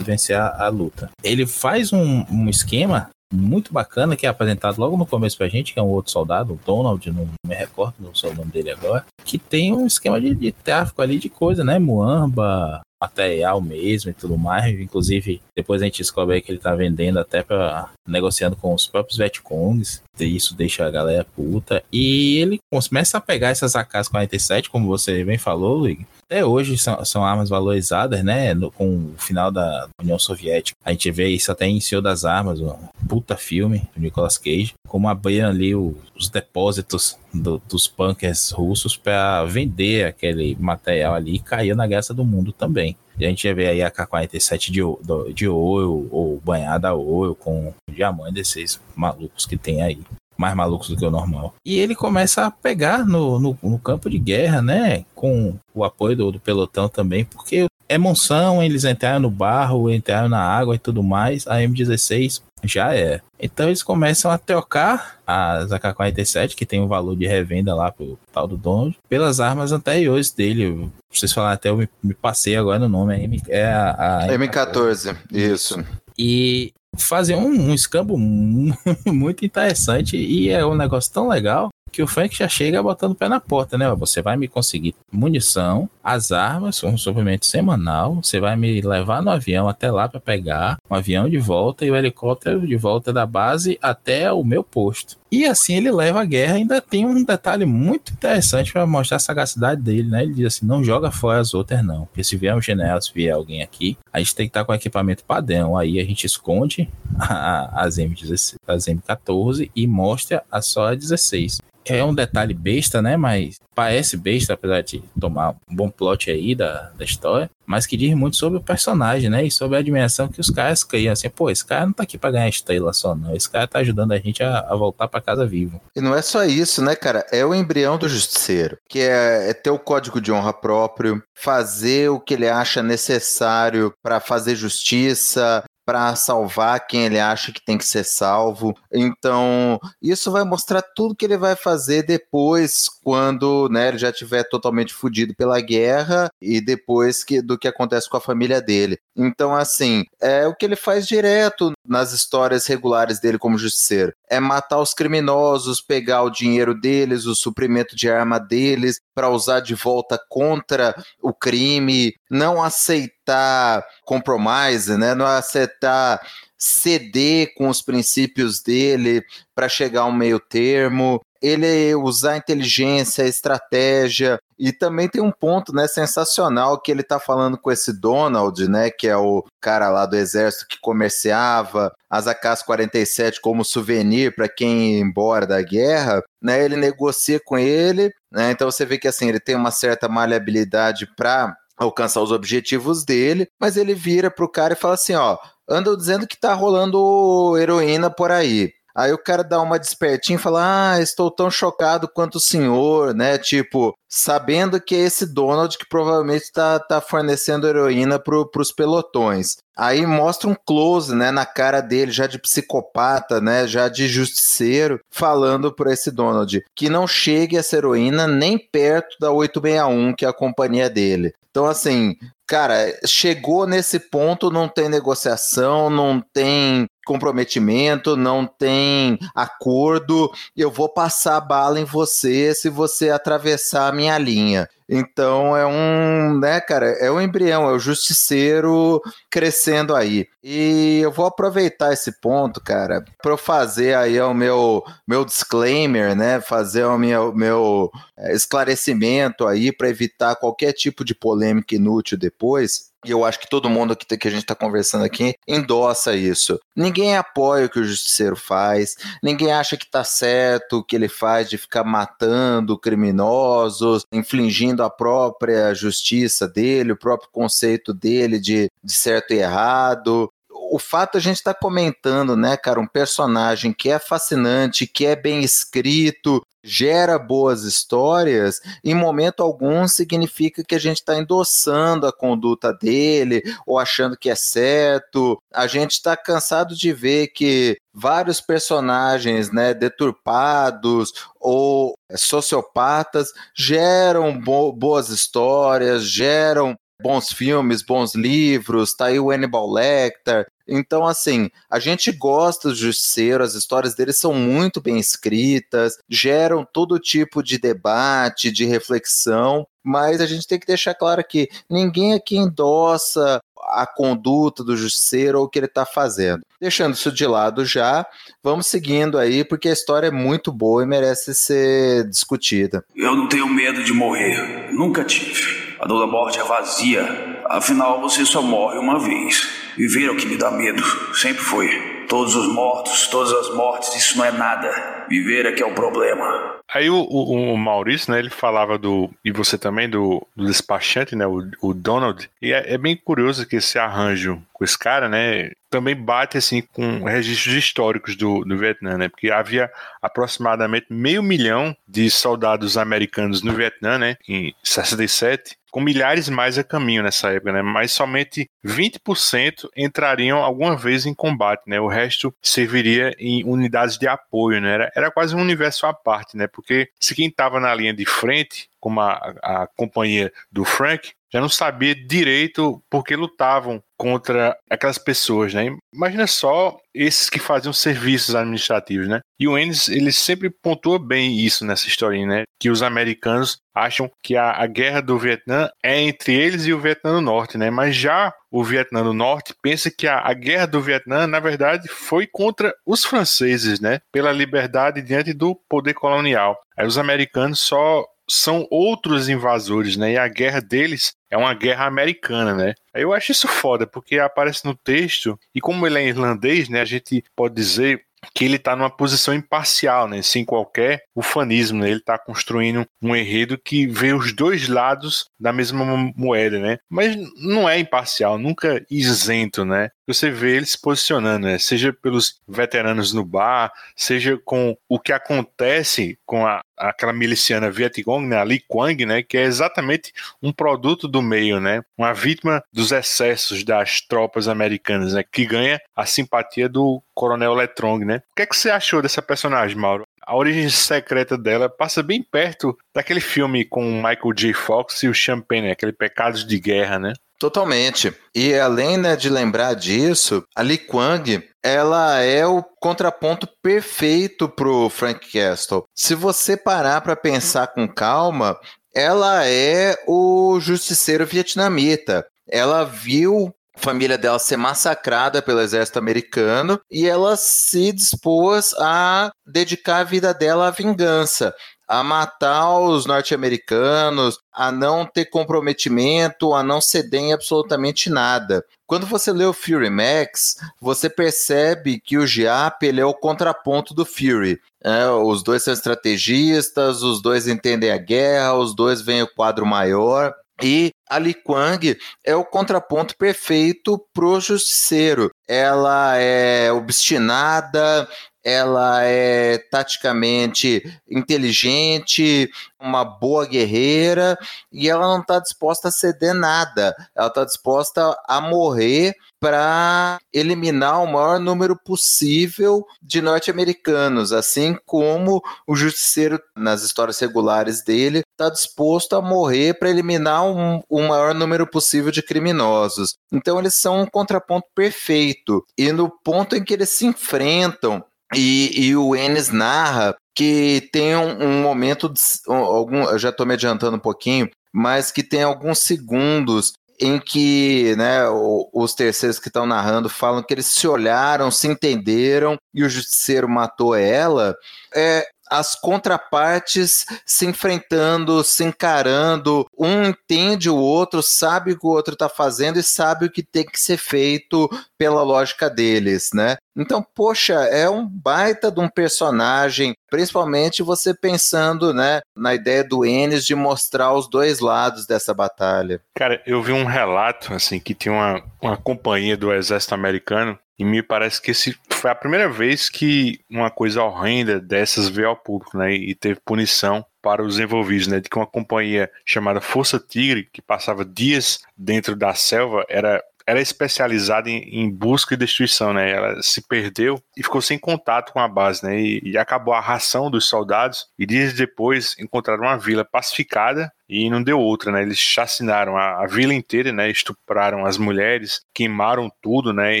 vencer a, a luta. Ele faz um, um esquema muito bacana que é apresentado logo no começo pra gente, que é um outro soldado, o Donald, não me recordo do nome dele agora, que tem um esquema de, de tráfico ali de coisa, né? Muamba, material mesmo e tudo mais. Inclusive, depois a gente descobre que ele tá vendendo até para negociando com os próprios Vietcongs. Isso deixa a galera puta. E ele começa a pegar essas AK-47, como você bem falou, Luigi. Até hoje são, são armas valorizadas, né? No, com o final da União Soviética. A gente vê isso até em Senhor das Armas, um puta filme do Nicolas Cage. Como abriam ali o, os depósitos do, dos bunkers russos para vender aquele material ali e cair na graça do mundo também. A gente vê aí a K-47 de, de ouro ou banhada a ouro com diamante desses malucos que tem aí. Mais malucos do que o normal. E ele começa a pegar no, no, no campo de guerra, né? Com o apoio do, do pelotão também, porque é monção, eles entraram no barro, entraram na água e tudo mais. A M16 já é. Então eles começam a trocar as AK-47, que tem um valor de revenda lá pro tal do Donald, pelas armas anteriores dele. Vocês falaram até, eu me, me passei agora no nome, é, M, é a, a M14, isso. E fazer um, um escambo muito interessante e é um negócio tão legal que o Frank já chega botando o pé na porta, né? Você vai me conseguir munição, as armas, um suprimento semanal, você vai me levar no avião até lá para pegar um avião de volta e o helicóptero de volta da base até o meu posto. E assim ele leva a guerra. Ainda tem um detalhe muito interessante para mostrar a sagacidade dele, né? Ele diz assim: não joga fora as outras, não. Porque se vier um general, se vier alguém aqui, a gente tem que estar com equipamento padrão. Aí a gente esconde as, M16, as M14 e mostra a só a 16 é um detalhe besta, né? Mas parece besta, apesar de tomar um bom plot aí da, da história. Mas que diz muito sobre o personagem, né? E sobre a admiração que os caras criam. Assim, pô, esse cara não tá aqui pra ganhar estrela só, não. Esse cara tá ajudando a gente a, a voltar para casa vivo. E não é só isso, né, cara? É o embrião do justiceiro. Que é, é ter o código de honra próprio, fazer o que ele acha necessário para fazer justiça, para salvar quem ele acha que tem que ser salvo. Então, isso vai mostrar tudo que ele vai fazer depois, quando né, ele já tiver totalmente fudido pela guerra e depois que, do que acontece com a família dele. Então, assim, é o que ele faz direto nas histórias regulares dele como justiceiro. É matar os criminosos, pegar o dinheiro deles, o suprimento de arma deles, para usar de volta contra o crime, não aceitar compromise, né? não aceitar ceder com os princípios dele para chegar a um meio termo, ele usar inteligência, estratégia, e também tem um ponto, né, sensacional que ele tá falando com esse Donald, né, que é o cara lá do exército que comerciava as AK-47 como souvenir para quem ia embora da guerra, né? Ele negocia com ele, né? Então você vê que assim, ele tem uma certa maleabilidade para alcançar os objetivos dele, mas ele vira pro cara e fala assim, ó, andam dizendo que tá rolando heroína por aí. Aí o cara dá uma despertinha e fala: Ah, estou tão chocado quanto o senhor, né? Tipo, sabendo que é esse Donald que provavelmente está tá fornecendo heroína para os pelotões. Aí mostra um close, né, na cara dele, já de psicopata, né, já de justiceiro, falando para esse Donald que não chegue essa heroína nem perto da 861, que é a companhia dele. Então, assim, cara, chegou nesse ponto, não tem negociação, não tem comprometimento, não tem acordo, eu vou passar bala em você se você atravessar a minha linha. Então é um, né, cara, é o embrião, é o justiceiro crescendo aí. E eu vou aproveitar esse ponto, cara, para eu fazer aí o meu meu disclaimer, né, fazer o meu, meu é, esclarecimento aí para evitar qualquer tipo de polêmica inútil depois e eu acho que todo mundo que, que a gente está conversando aqui endossa isso. Ninguém apoia o que o justiceiro faz, ninguém acha que está certo o que ele faz de ficar matando criminosos, infligindo a própria justiça dele, o próprio conceito dele de, de certo e errado o fato a gente estar tá comentando, né, cara, um personagem que é fascinante, que é bem escrito, gera boas histórias, em momento algum significa que a gente está endossando a conduta dele ou achando que é certo. A gente está cansado de ver que vários personagens, né, deturpados ou sociopatas geram bo boas histórias, geram bons filmes, bons livros, tá aí o Hannibal Lecter. Então, assim, a gente gosta do Justiceiro, as histórias dele são muito bem escritas, geram todo tipo de debate, de reflexão, mas a gente tem que deixar claro que ninguém aqui endossa a conduta do justiceiro ou o que ele está fazendo. Deixando isso de lado já, vamos seguindo aí, porque a história é muito boa e merece ser discutida. Eu não tenho medo de morrer, nunca tive. A dor da morte é vazia, afinal você só morre uma vez. Viver é o que me dá medo, sempre foi. Todos os mortos, todas as mortes, isso não é nada. Viver é que é o problema. Aí o, o, o, Maurício, né, ele falava do, e você também, do, do despachante, né, o, o Donald, e é, é, bem curioso que esse arranjo com esse cara, né, também bate, assim, com registros históricos do, do Vietnã, né, porque havia aproximadamente meio milhão de soldados americanos no Vietnã, né, em 67, com milhares mais a caminho nessa época, né? Mas somente 20% entrariam alguma vez em combate, né? O resto serviria em unidades de apoio, né? Era, era quase um universo à parte, né? Porque se quem estava na linha de frente, como a, a companhia do Frank, já não sabia direito porque lutavam contra aquelas pessoas, né? Imagina só esses que faziam serviços administrativos, né? E o Ennis, ele sempre pontua bem isso nessa historinha, né? Que os americanos acham que a, a guerra do Vietnã é entre eles e o Vietnã do Norte, né? Mas já o Vietnã do Norte pensa que a, a guerra do Vietnã, na verdade, foi contra os franceses, né? Pela liberdade diante do poder colonial. Aí os americanos só são outros invasores, né? E a guerra deles é uma guerra americana, né? Eu acho isso foda, porque aparece no texto, e como ele é irlandês, né? A gente pode dizer que ele está numa posição imparcial, né? sem qualquer ufanismo. Né? Ele está construindo um enredo que vê os dois lados da mesma moeda, né? Mas não é imparcial, nunca isento, né? Você vê ele se posicionando, né? seja pelos veteranos no bar, seja com o que acontece com a, aquela miliciana Vietcong, né, a Li Kuang, né, que é exatamente um produto do meio, né, uma vítima dos excessos das tropas americanas, né, que ganha a simpatia do Coronel Letrong, né. O que é que você achou dessa personagem, Mauro? a origem secreta dela passa bem perto daquele filme com o Michael J. Fox e o Champagne, né? aquele Pecados de Guerra, né? Totalmente. E além né, de lembrar disso, a Li Kuang ela é o contraponto perfeito pro Frank Castle. Se você parar para pensar com calma, ela é o justiceiro vietnamita. Ela viu a família dela ser massacrada pelo exército americano e ela se dispôs a dedicar a vida dela à vingança a matar os norte-americanos, a não ter comprometimento, a não ceder em absolutamente nada. Quando você lê o Fury Max, você percebe que o Giap ele é o contraponto do Fury. É, os dois são estrategistas, os dois entendem a guerra, os dois veem o quadro maior. E a Li Kuang é o contraponto perfeito pro justiceiro. Ela é obstinada, ela é taticamente inteligente, uma boa guerreira e ela não está disposta a ceder nada. Ela está disposta a morrer para eliminar o maior número possível de norte-americanos, assim como o justiceiro nas histórias regulares dele está disposto a morrer para eliminar um, o maior número possível de criminosos. Então eles são um contraponto perfeito. E no ponto em que eles se enfrentam, e, e o Enes narra que tem um, um momento, de, algum, eu já estou me adiantando um pouquinho, mas que tem alguns segundos em que né, os terceiros que estão narrando falam que eles se olharam, se entenderam e o justiceiro matou ela. É, as contrapartes se enfrentando, se encarando, um entende o outro, sabe o que o outro está fazendo e sabe o que tem que ser feito pela lógica deles, né? Então, poxa, é um baita de um personagem, principalmente você pensando, né, na ideia do Ennis de mostrar os dois lados dessa batalha. Cara, eu vi um relato, assim, que tinha uma, uma companhia do exército americano e me parece que esse foi a primeira vez que uma coisa horrenda dessas veio ao público, né? E teve punição para os envolvidos, né? De que uma companhia chamada Força Tigre, que passava dias dentro da selva, era era especializada em, em, busca e destruição, né? Ela se perdeu e ficou sem contato com a base, né? E, e acabou a ração dos soldados. E dias depois encontraram uma vila pacificada e não deu outra, né? Eles chacinaram a, a, vila inteira, né? Estupraram as mulheres, queimaram tudo, né?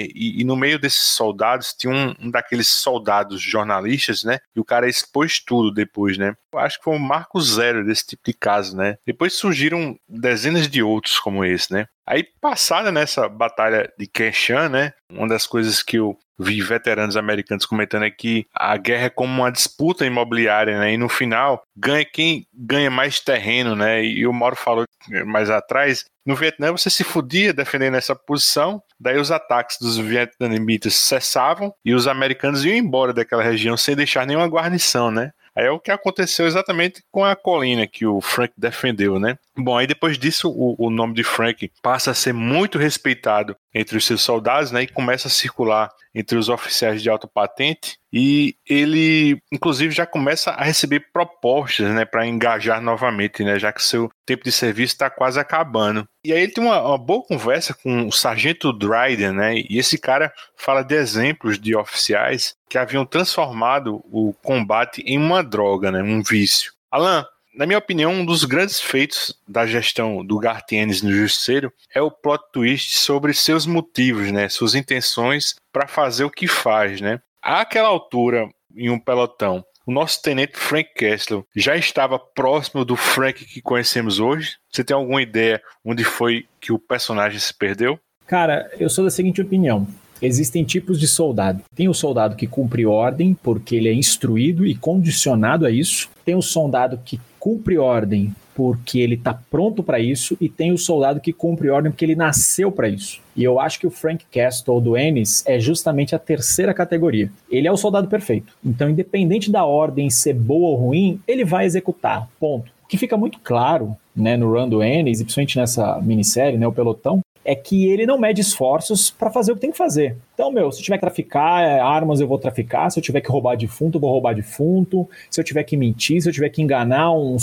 E, e no meio desses soldados tinha um, um, daqueles soldados jornalistas, né? E o cara expôs tudo depois, né? Eu acho que foi um marco zero desse tipo de caso, né? Depois surgiram dezenas de outros como esse, né? Aí, passada nessa batalha de Keshan, né? Uma das coisas que eu vi veteranos americanos comentando é que a guerra é como uma disputa imobiliária, né? E no final, ganha quem ganha mais terreno, né? E o Mauro falou mais atrás, no Vietnã você se fudia defendendo essa posição, daí os ataques dos vietnamitas cessavam e os americanos iam embora daquela região sem deixar nenhuma guarnição, né? É o que aconteceu exatamente com a colina que o Frank defendeu, né? Bom, aí depois disso o, o nome de Frank passa a ser muito respeitado entre os seus soldados, né? E começa a circular entre os oficiais de alta patente e ele, inclusive, já começa a receber propostas, né, para engajar novamente, né, já que seu tempo de serviço está quase acabando. E aí ele tem uma, uma, boa conversa com o sargento Dryden, né, e esse cara fala de exemplos de oficiais que haviam transformado o combate em uma droga, né, um vício. Alan, na minha opinião, um dos grandes feitos da gestão do Gartienes no Justiceiro é o plot twist sobre seus motivos, né, suas intenções para fazer o que faz, né. Àquela altura, em um pelotão, o nosso tenente Frank Kessler já estava próximo do Frank que conhecemos hoje? Você tem alguma ideia onde foi que o personagem se perdeu? Cara, eu sou da seguinte opinião. Existem tipos de soldado. Tem o soldado que cumpre ordem porque ele é instruído e condicionado a isso. Tem o soldado que cumpre ordem porque ele está pronto para isso e tem o soldado que cumpre ordem porque ele nasceu para isso. E eu acho que o Frank Castle do Ennis é justamente a terceira categoria. Ele é o soldado perfeito. Então, independente da ordem ser boa ou ruim, ele vai executar. Ponto. O que fica muito claro né, no run do Ennis, e principalmente nessa minissérie, né, o pelotão, é que ele não mede esforços para fazer o que tem que fazer. Então, meu, se eu tiver que traficar é, armas, eu vou traficar. Se eu tiver que roubar defunto, eu vou roubar defunto. Se eu tiver que mentir, se eu tiver que enganar um,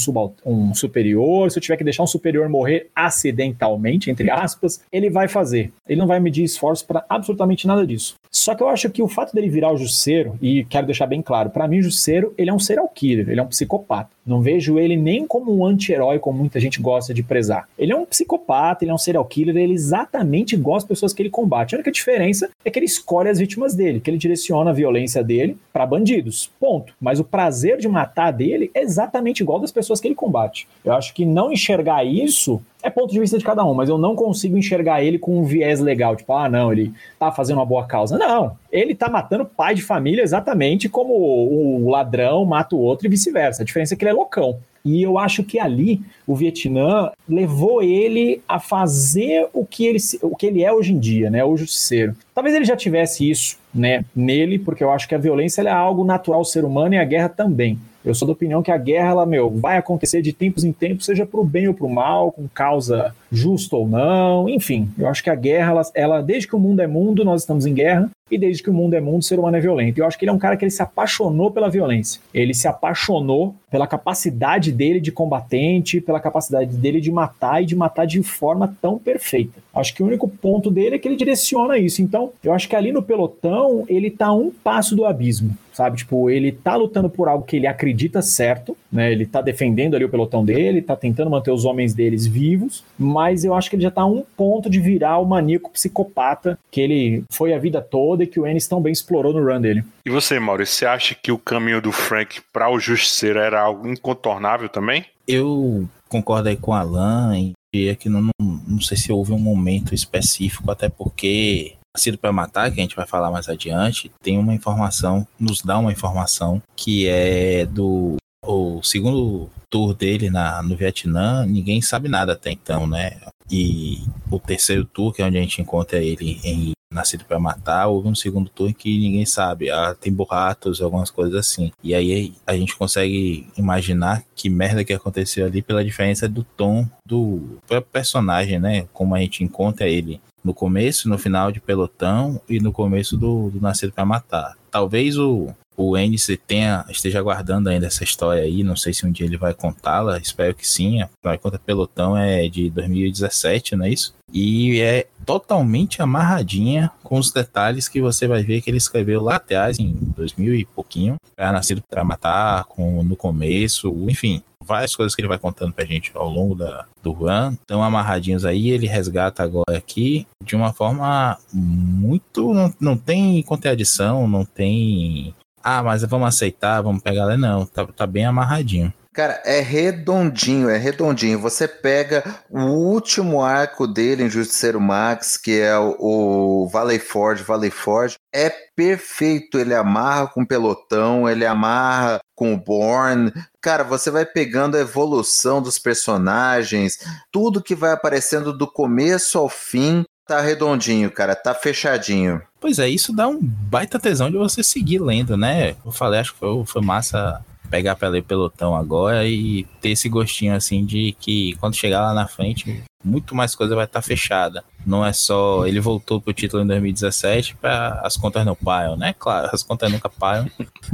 um superior, se eu tiver que deixar um superior morrer acidentalmente, entre aspas, ele vai fazer. Ele não vai medir esforços para absolutamente nada disso. Só que eu acho que o fato dele virar o Jusceiro, e quero deixar bem claro, para mim o Jusceiro, ele é um serial killer, ele é um psicopata. Não vejo ele nem como um anti-herói, como muita gente gosta de prezar. Ele é um psicopata, ele é um serial killer, ele exatamente igual as pessoas que ele combate. A única diferença é que ele escolhe as vítimas dele, que ele direciona a violência dele para bandidos. Ponto. Mas o prazer de matar dele é exatamente igual das pessoas que ele combate. Eu acho que não enxergar isso é ponto de vista de cada um, mas eu não consigo enxergar ele com um viés legal, tipo, ah, não, ele tá fazendo uma boa causa. Não, ele tá matando pai de família exatamente como o ladrão mata o outro e vice-versa. A diferença é que ele é loucão. E eu acho que ali o Vietnã levou ele a fazer o que ele, o que ele é hoje em dia, né? O justiceiro. Talvez ele já tivesse isso, né, nele, porque eu acho que a violência é algo natural ao ser humano e a guerra também. Eu sou da opinião que a guerra, ela, meu, vai acontecer de tempos em tempos, seja pro bem ou pro mal, com causa justa ou não, enfim. Eu acho que a guerra, ela, ela, desde que o mundo é mundo, nós estamos em guerra, e desde que o mundo é mundo, o ser humano é violento. Eu acho que ele é um cara que ele se apaixonou pela violência. Ele se apaixonou pela capacidade dele de combatente, pela capacidade dele de matar e de matar de forma tão perfeita. Acho que o único ponto dele é que ele direciona isso. Então, eu acho que ali no pelotão, ele tá um passo do abismo sabe? Tipo, ele tá lutando por algo que ele acredita certo, né? Ele tá defendendo ali o pelotão dele, tá tentando manter os homens deles vivos, mas eu acho que ele já tá a um ponto de virar o maníaco psicopata que ele foi a vida toda e que o Ennis tão bem explorou no run dele. E você, Maurício, você acha que o caminho do Frank para o Justiceiro era algo incontornável também? Eu concordo aí com o Alan e é que não, não, não sei se houve um momento específico, até porque Nascido para Matar, que a gente vai falar mais adiante, tem uma informação, nos dá uma informação que é do o segundo tour dele na, no Vietnã, ninguém sabe nada até então, né? E o terceiro tour, que é onde a gente encontra ele em Nascido para Matar, houve um segundo tour que ninguém sabe. Ah, tem burratos, algumas coisas assim. E aí a gente consegue imaginar que merda que aconteceu ali pela diferença do tom do personagem, né? Como a gente encontra ele no começo, no final de Pelotão e no começo do, do Nascido para Matar. Talvez o, o NC tenha, esteja aguardando ainda essa história aí. Não sei se um dia ele vai contá-la, espero que sim. A conta Pelotão é de 2017, não é isso? E é totalmente amarradinha com os detalhes que você vai ver que ele escreveu lá atrás, em 2000 e pouquinho. Nascido para matar, com, no começo, enfim várias coisas que ele vai contando pra gente ao longo da, do run, estão amarradinhos aí, ele resgata agora aqui de uma forma muito. Não, não tem contradição, não tem. Ah, mas vamos aceitar, vamos pegar lá. Não, tá, tá bem amarradinho. Cara, é redondinho, é redondinho. Você pega o último arco dele em Justiceiro Max, que é o, o Valley Forge, Valley Forge, é perfeito. Ele amarra com o pelotão, ele amarra com o Born. Cara, você vai pegando a evolução dos personagens, tudo que vai aparecendo do começo ao fim. Tá redondinho, cara, tá fechadinho. Pois é, isso dá um baita tesão de você seguir lendo, né? Eu falei, acho que foi, foi massa pegar pra ler pelotão agora e ter esse gostinho assim de que quando chegar lá na frente, muito mais coisa vai estar tá fechada. Não é só. Ele voltou pro título em 2017 para as contas não paiam, né? Claro, as contas nunca paiam,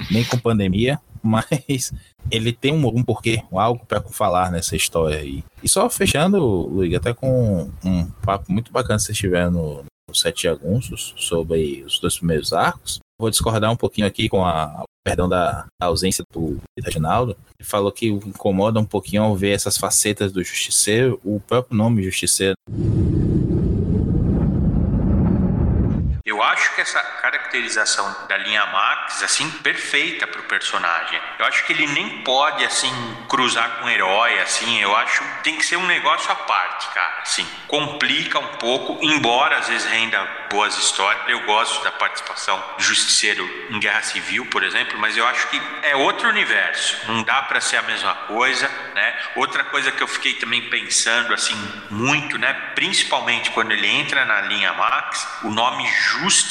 nem com pandemia, mas ele tem um, um porquê, algo para falar nessa história aí. E só fechando, Luiz, até com um papo muito bacana que vocês tiveram no, no Sete Jagunços sobre os dois primeiros arcos. Vou discordar um pouquinho aqui com a perdão da, ausência do Reginaldo. Ele falou que incomoda um pouquinho ao ver essas facetas do justiceiro, o próprio nome justiceiro. Eu acho que essa caracterização da linha Max, assim, perfeita pro personagem. Eu acho que ele nem pode, assim, cruzar com um herói, assim. Eu acho que tem que ser um negócio à parte, cara. Assim, complica um pouco, embora às vezes renda boas histórias. Eu gosto da participação do Justiceiro em Guerra Civil, por exemplo, mas eu acho que é outro universo. Não dá para ser a mesma coisa, né? Outra coisa que eu fiquei também pensando, assim, muito, né? Principalmente quando ele entra na linha Max, o nome Justiceiro,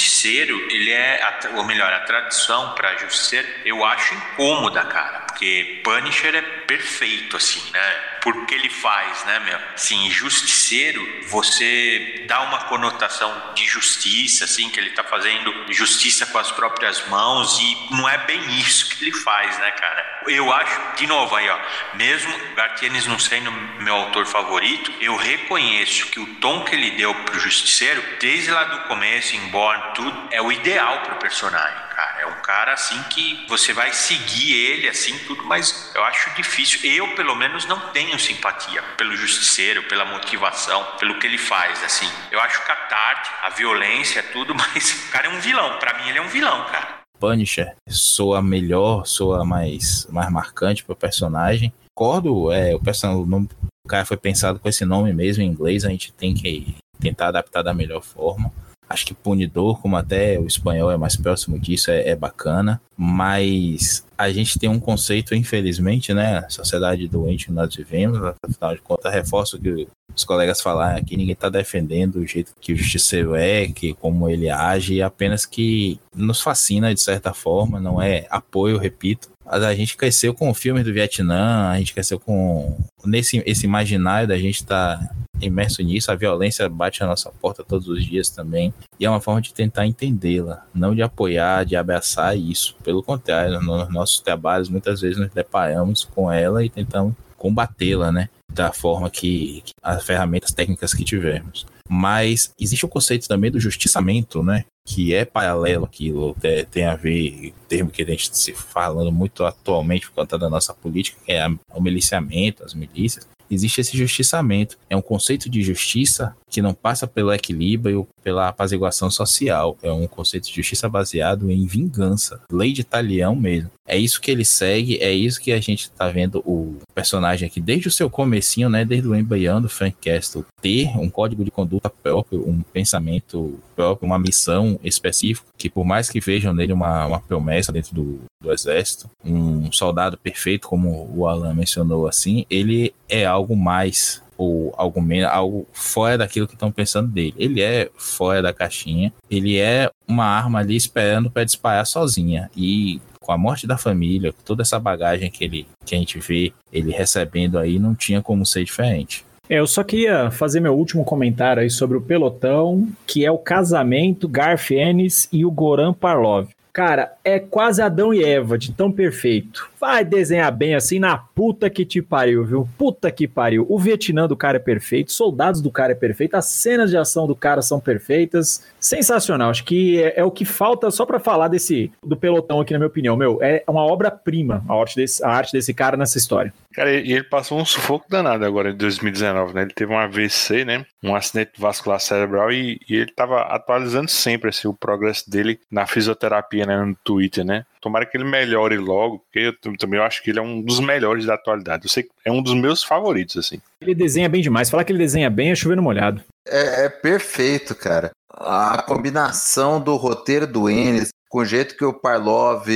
ele é, ou melhor, a tradução para Justiceiro, eu acho incômoda, cara, porque Punisher é perfeito, assim, né? por que ele faz, né, meu? Sim, justiceiro, você dá uma conotação de justiça, assim, que ele tá fazendo justiça com as próprias mãos e não é bem isso que ele faz, né, cara? Eu acho, de novo aí, ó, mesmo Gartienes não sendo meu autor favorito, eu reconheço que o tom que ele deu pro justiceiro, desde lá do começo, em Born, tudo, é o ideal pro personagem cara. É um cara assim que você vai seguir ele assim tudo, mas eu acho difícil. Eu, pelo menos, não tenho simpatia pelo justiceiro, pela motivação, pelo que ele faz, assim. Eu acho catártico, a violência, tudo, mas o cara é um vilão. Para mim, ele é um vilão, cara. Punisher soa melhor, soa mais, mais marcante pro personagem. Concordo, é, o, personagem, o, o cara foi pensado com esse nome mesmo em inglês, a gente tem que tentar adaptar da melhor forma. Acho que punidor, como até o espanhol é mais próximo disso, é, é bacana. Mas a gente tem um conceito, infelizmente, né? Sociedade doente que nós vivemos, afinal de contas, reforço que os colegas falaram aqui, ninguém está defendendo o jeito que o justiceiro é, que como ele age, apenas que nos fascina de certa forma, não é apoio, repito. A gente cresceu com o filme do Vietnã, a gente cresceu com nesse esse imaginário da gente estar tá imerso nisso, a violência bate na nossa porta todos os dias também, e é uma forma de tentar entendê-la, não de apoiar, de abraçar isso. Pelo contrário, nos nossos trabalhos muitas vezes nos deparamos com ela e tentamos combatê-la, né? Da forma que, que as ferramentas técnicas que tivermos. Mas existe o conceito também do justiçamento, né? Que é paralelo aquilo, tem a ver, termo que a gente se falando muito atualmente por conta da nossa política, que é o miliciamento, as milícias, existe esse justiçamento. É um conceito de justiça que não passa pelo equilíbrio, pela apaziguação social. É um conceito de justiça baseado em vingança, lei de talião mesmo. É isso que ele segue, é isso que a gente tá vendo o personagem aqui desde o seu comecinho, né, desde o embrião do Frank Castle, ter um código de conduta próprio, um pensamento próprio, uma missão específica, que por mais que vejam nele uma, uma promessa dentro do, do exército, um soldado perfeito, como o Alan mencionou assim, ele é algo mais ou algo menos, algo fora daquilo que estão pensando dele. Ele é fora da caixinha, ele é uma arma ali esperando para disparar sozinha. E com a morte da família, com toda essa bagagem que ele que a gente vê ele recebendo aí, não tinha como ser diferente. É, eu só queria fazer meu último comentário aí sobre o pelotão, que é o casamento Garf Ennis e o Goran Parlov. Cara, é quase Adão e Eva, de tão perfeito. Vai desenhar bem assim na puta que te pariu, viu? Puta que pariu. O Vietnã do cara é perfeito, soldados do cara é perfeito, as cenas de ação do cara são perfeitas. Sensacional. Acho que é, é o que falta só para falar desse do pelotão aqui, na minha opinião. Meu, é uma obra-prima a arte, desse, a arte desse cara nessa história. Cara, e ele passou um sufoco danado agora em 2019, né? Ele teve um AVC, né? Um acidente vascular cerebral e, e ele tava atualizando sempre assim, o progresso dele na fisioterapia, né? No Twitter, né? Tomara que ele melhore logo, porque eu também acho que ele é um dos melhores da atualidade. Eu sei que é um dos meus favoritos, assim. Ele desenha bem demais. Falar que ele desenha bem é chovendo molhado. É, é perfeito, cara. A combinação do roteiro do Enes com o jeito que o Parlov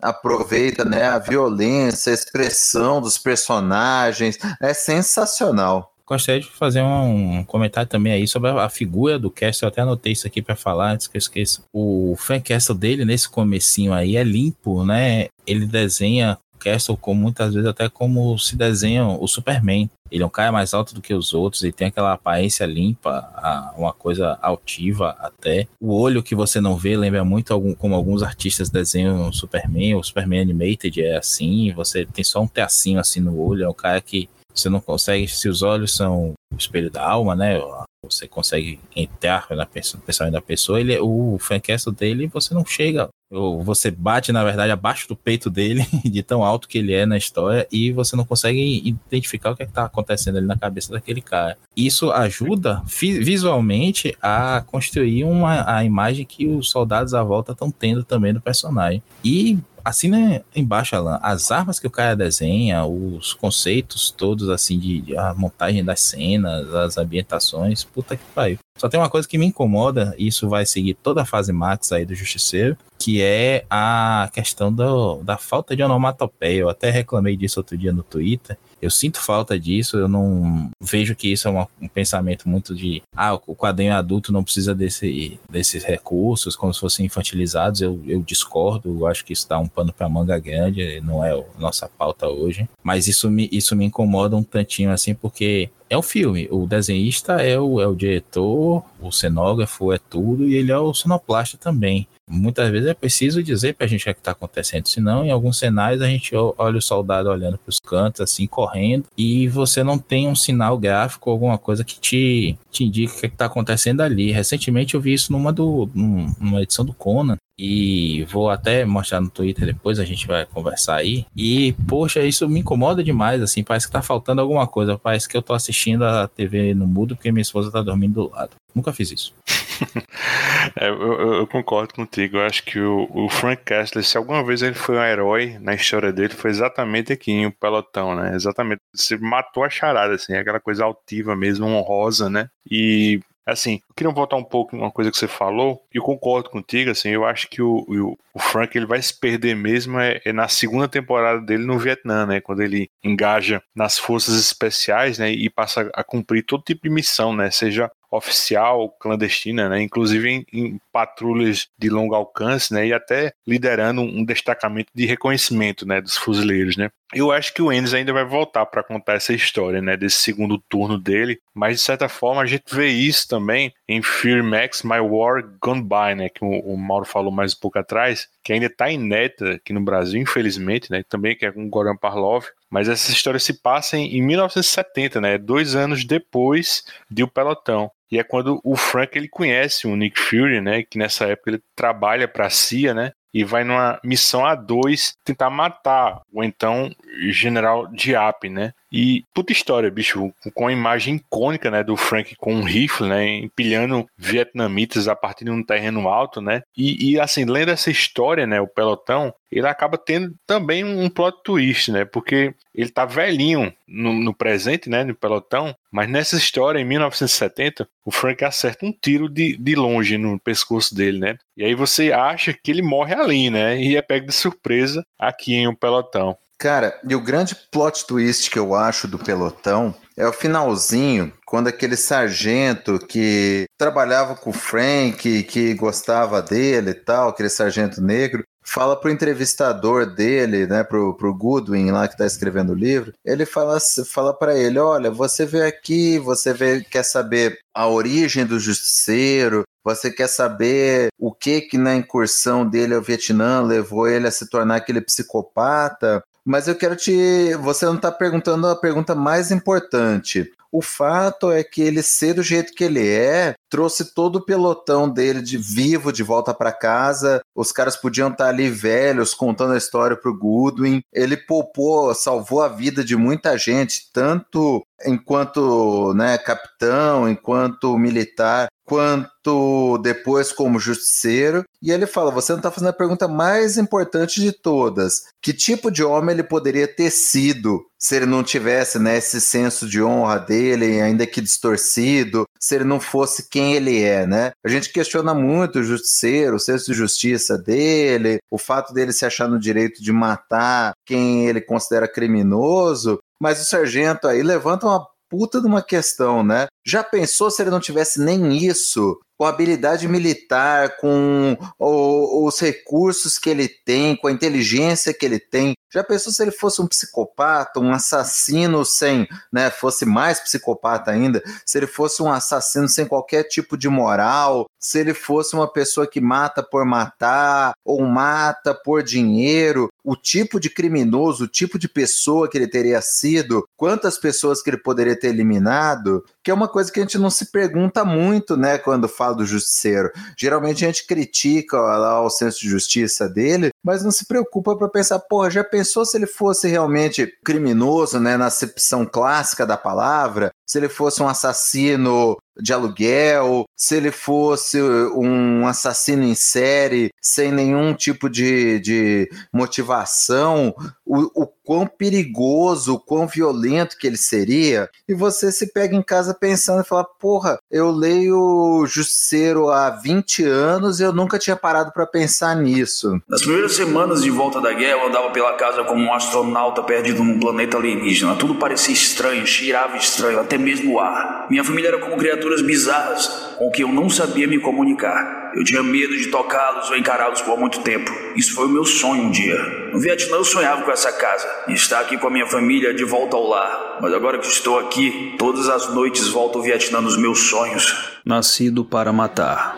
aproveita né, a violência, a expressão dos personagens, é sensacional. Gostaria de fazer um comentário também aí sobre a figura do Castle. Eu até anotei isso aqui para falar antes que eu esqueça. O Frank Castle dele, nesse comecinho aí, é limpo, né? Ele desenha Castle como muitas vezes até como se desenha o Superman. Ele é um cara mais alto do que os outros, ele tem aquela aparência limpa, uma coisa altiva até. O olho que você não vê lembra muito algum, como alguns artistas desenham o Superman, o Superman Animated é assim, você tem só um teacinho assim no olho, é um cara que você não consegue, se os olhos são o espelho da alma, né? Você consegue entrar na pessoa, no pensamento da pessoa. Ele, o Frank Castle dele, você não chega ou você bate, na verdade, abaixo do peito dele, de tão alto que ele é na história, e você não consegue identificar o que é está acontecendo ali na cabeça daquele cara. Isso ajuda visualmente a construir uma, a imagem que os soldados à volta estão tendo também do personagem. E né, embaixo, Alan, as armas que o cara desenha, os conceitos todos assim de, de a montagem das cenas, as ambientações, puta que pariu. Só tem uma coisa que me incomoda, e isso vai seguir toda a fase max aí do Justiceiro, que é a questão do, da falta de onomatopeia. Eu até reclamei disso outro dia no Twitter, eu sinto falta disso, eu não vejo que isso é um pensamento muito de ah, o quadrinho adulto não precisa desse, desses recursos, como se fossem infantilizados. Eu, eu discordo, eu acho que isso dá um pano para manga grande, não é a nossa pauta hoje. Mas isso me, isso me incomoda um tantinho assim, porque é o filme. O desenhista é o, é o diretor, o cenógrafo é tudo, e ele é o sonoplasta também. Muitas vezes é preciso dizer pra gente o que é está acontecendo, senão em alguns cenários a gente olha o soldado olhando para os cantos, assim, correndo, e você não tem um sinal gráfico, alguma coisa que te, te indique o que é está acontecendo ali. Recentemente eu vi isso numa, do, numa edição do Conan, e vou até mostrar no Twitter depois, a gente vai conversar aí. E, poxa, isso me incomoda demais, assim, parece que tá faltando alguma coisa. Parece que eu tô assistindo a TV no mudo porque minha esposa tá dormindo do lado. Nunca fiz isso. é, eu, eu, concordo contigo. Eu acho que o, o, Frank Castle, se alguma vez ele foi um herói na história dele, foi exatamente aqui em o pelotão, né? Exatamente. Você matou a charada, assim, aquela coisa altiva mesmo, honrosa, né? E Assim, eu queria voltar um pouco em uma coisa que você falou, e eu concordo contigo, assim, eu acho que o, o, o Frank ele vai se perder mesmo é, é, na segunda temporada dele no Vietnã, né, quando ele engaja nas forças especiais, né, e passa a cumprir todo tipo de missão, né, seja oficial, clandestina, né? inclusive em, em, patrulhas de longo alcance, né? e até liderando um destacamento de reconhecimento né? dos fuzileiros. Né? Eu acho que o Ennis ainda vai voltar para contar essa história né? desse segundo turno dele, mas de certa forma a gente vê isso também em Fear Max My War Gone By, né? que o, Mauro falou mais um pouco atrás, que ainda está inédita aqui no Brasil, infelizmente, né? também que é com Goran Parlov, mas essa história se passa em, em 1970, né? Dois anos depois de O Pelotão. E é quando o Frank ele conhece o Nick Fury, né? Que nessa época ele trabalha para a CIA, né? E vai numa missão A2 tentar matar o então General Diap, né? E puta história, bicho, com a imagem icônica, né, do Frank com um rifle, né, empilhando vietnamitas a partir de um terreno alto, né? E, e assim, lendo essa história, né, o pelotão, ele acaba tendo também um plot twist, né? Porque ele tá velhinho no, no, presente, né? No pelotão, mas nessa história, em 1970, o Frank acerta um tiro de, de longe no pescoço dele, né? E aí você acha que ele morre ali, né? E é pego de surpresa aqui em um pelotão. Cara, e o grande plot twist que eu acho do pelotão é o finalzinho, quando aquele sargento que trabalhava com o Frank, que gostava dele e tal, aquele sargento negro, fala pro entrevistador dele, né, pro, pro Goodwin lá que tá escrevendo o livro, ele fala, fala para ele, olha, você veio aqui, você veio, quer saber a origem do justiceiro, você quer saber o que que na incursão dele ao Vietnã levou ele a se tornar aquele psicopata, mas eu quero te. Você não está perguntando a pergunta mais importante. O fato é que ele ser do jeito que ele é, trouxe todo o pelotão dele de vivo de volta para casa. Os caras podiam estar tá ali velhos contando a história pro Goodwin. Ele poupou, salvou a vida de muita gente, tanto enquanto né, capitão, enquanto militar, quanto depois como justiceiro. E ele fala: você não está fazendo a pergunta mais importante de todas. Que tipo de homem ele poderia ter sido se ele não tivesse né, esse senso de honra dele, ainda que distorcido, se ele não fosse quem ele é, né? A gente questiona muito o justiceiro, o senso de justiça dele, o fato dele se achar no direito de matar quem ele considera criminoso, mas o sargento aí levanta uma puta de uma questão, né? Já pensou se ele não tivesse nem isso? Com a habilidade militar, com o, os recursos que ele tem, com a inteligência que ele tem. Já pensou se ele fosse um psicopata, um assassino sem, né, fosse mais psicopata ainda, se ele fosse um assassino sem qualquer tipo de moral, se ele fosse uma pessoa que mata por matar ou mata por dinheiro, o tipo de criminoso, o tipo de pessoa que ele teria sido, quantas pessoas que ele poderia ter eliminado, que é uma coisa que a gente não se pergunta muito, né, quando fala do justiceiro. Geralmente a gente critica lá o senso de justiça dele, mas não se preocupa para pensar, porra, já pensou se ele fosse realmente criminoso, né, na acepção clássica da palavra? Se ele fosse um assassino de aluguel, se ele fosse um assassino em série, sem nenhum tipo de, de motivação, o, o quão perigoso, o quão violento que ele seria, e você se pega em casa pensando e fala: porra, eu leio Justiceiro há 20 anos e eu nunca tinha parado para pensar nisso. Nas primeiras semanas de volta da guerra, eu andava pela casa como um astronauta perdido num planeta alienígena. Tudo parecia estranho, cheirava estranho, até mesmo o ar. Minha família era como criaturas bizarras com que eu não sabia me comunicar. Eu tinha medo de tocá-los ou encará-los por muito tempo. Isso foi o meu sonho um dia. No Vietnã eu sonhava com essa casa e estar aqui com a minha família de volta ao lar. Mas agora que estou aqui, todas as noites volto ao Vietnã nos meus sonhos. Nascido para matar.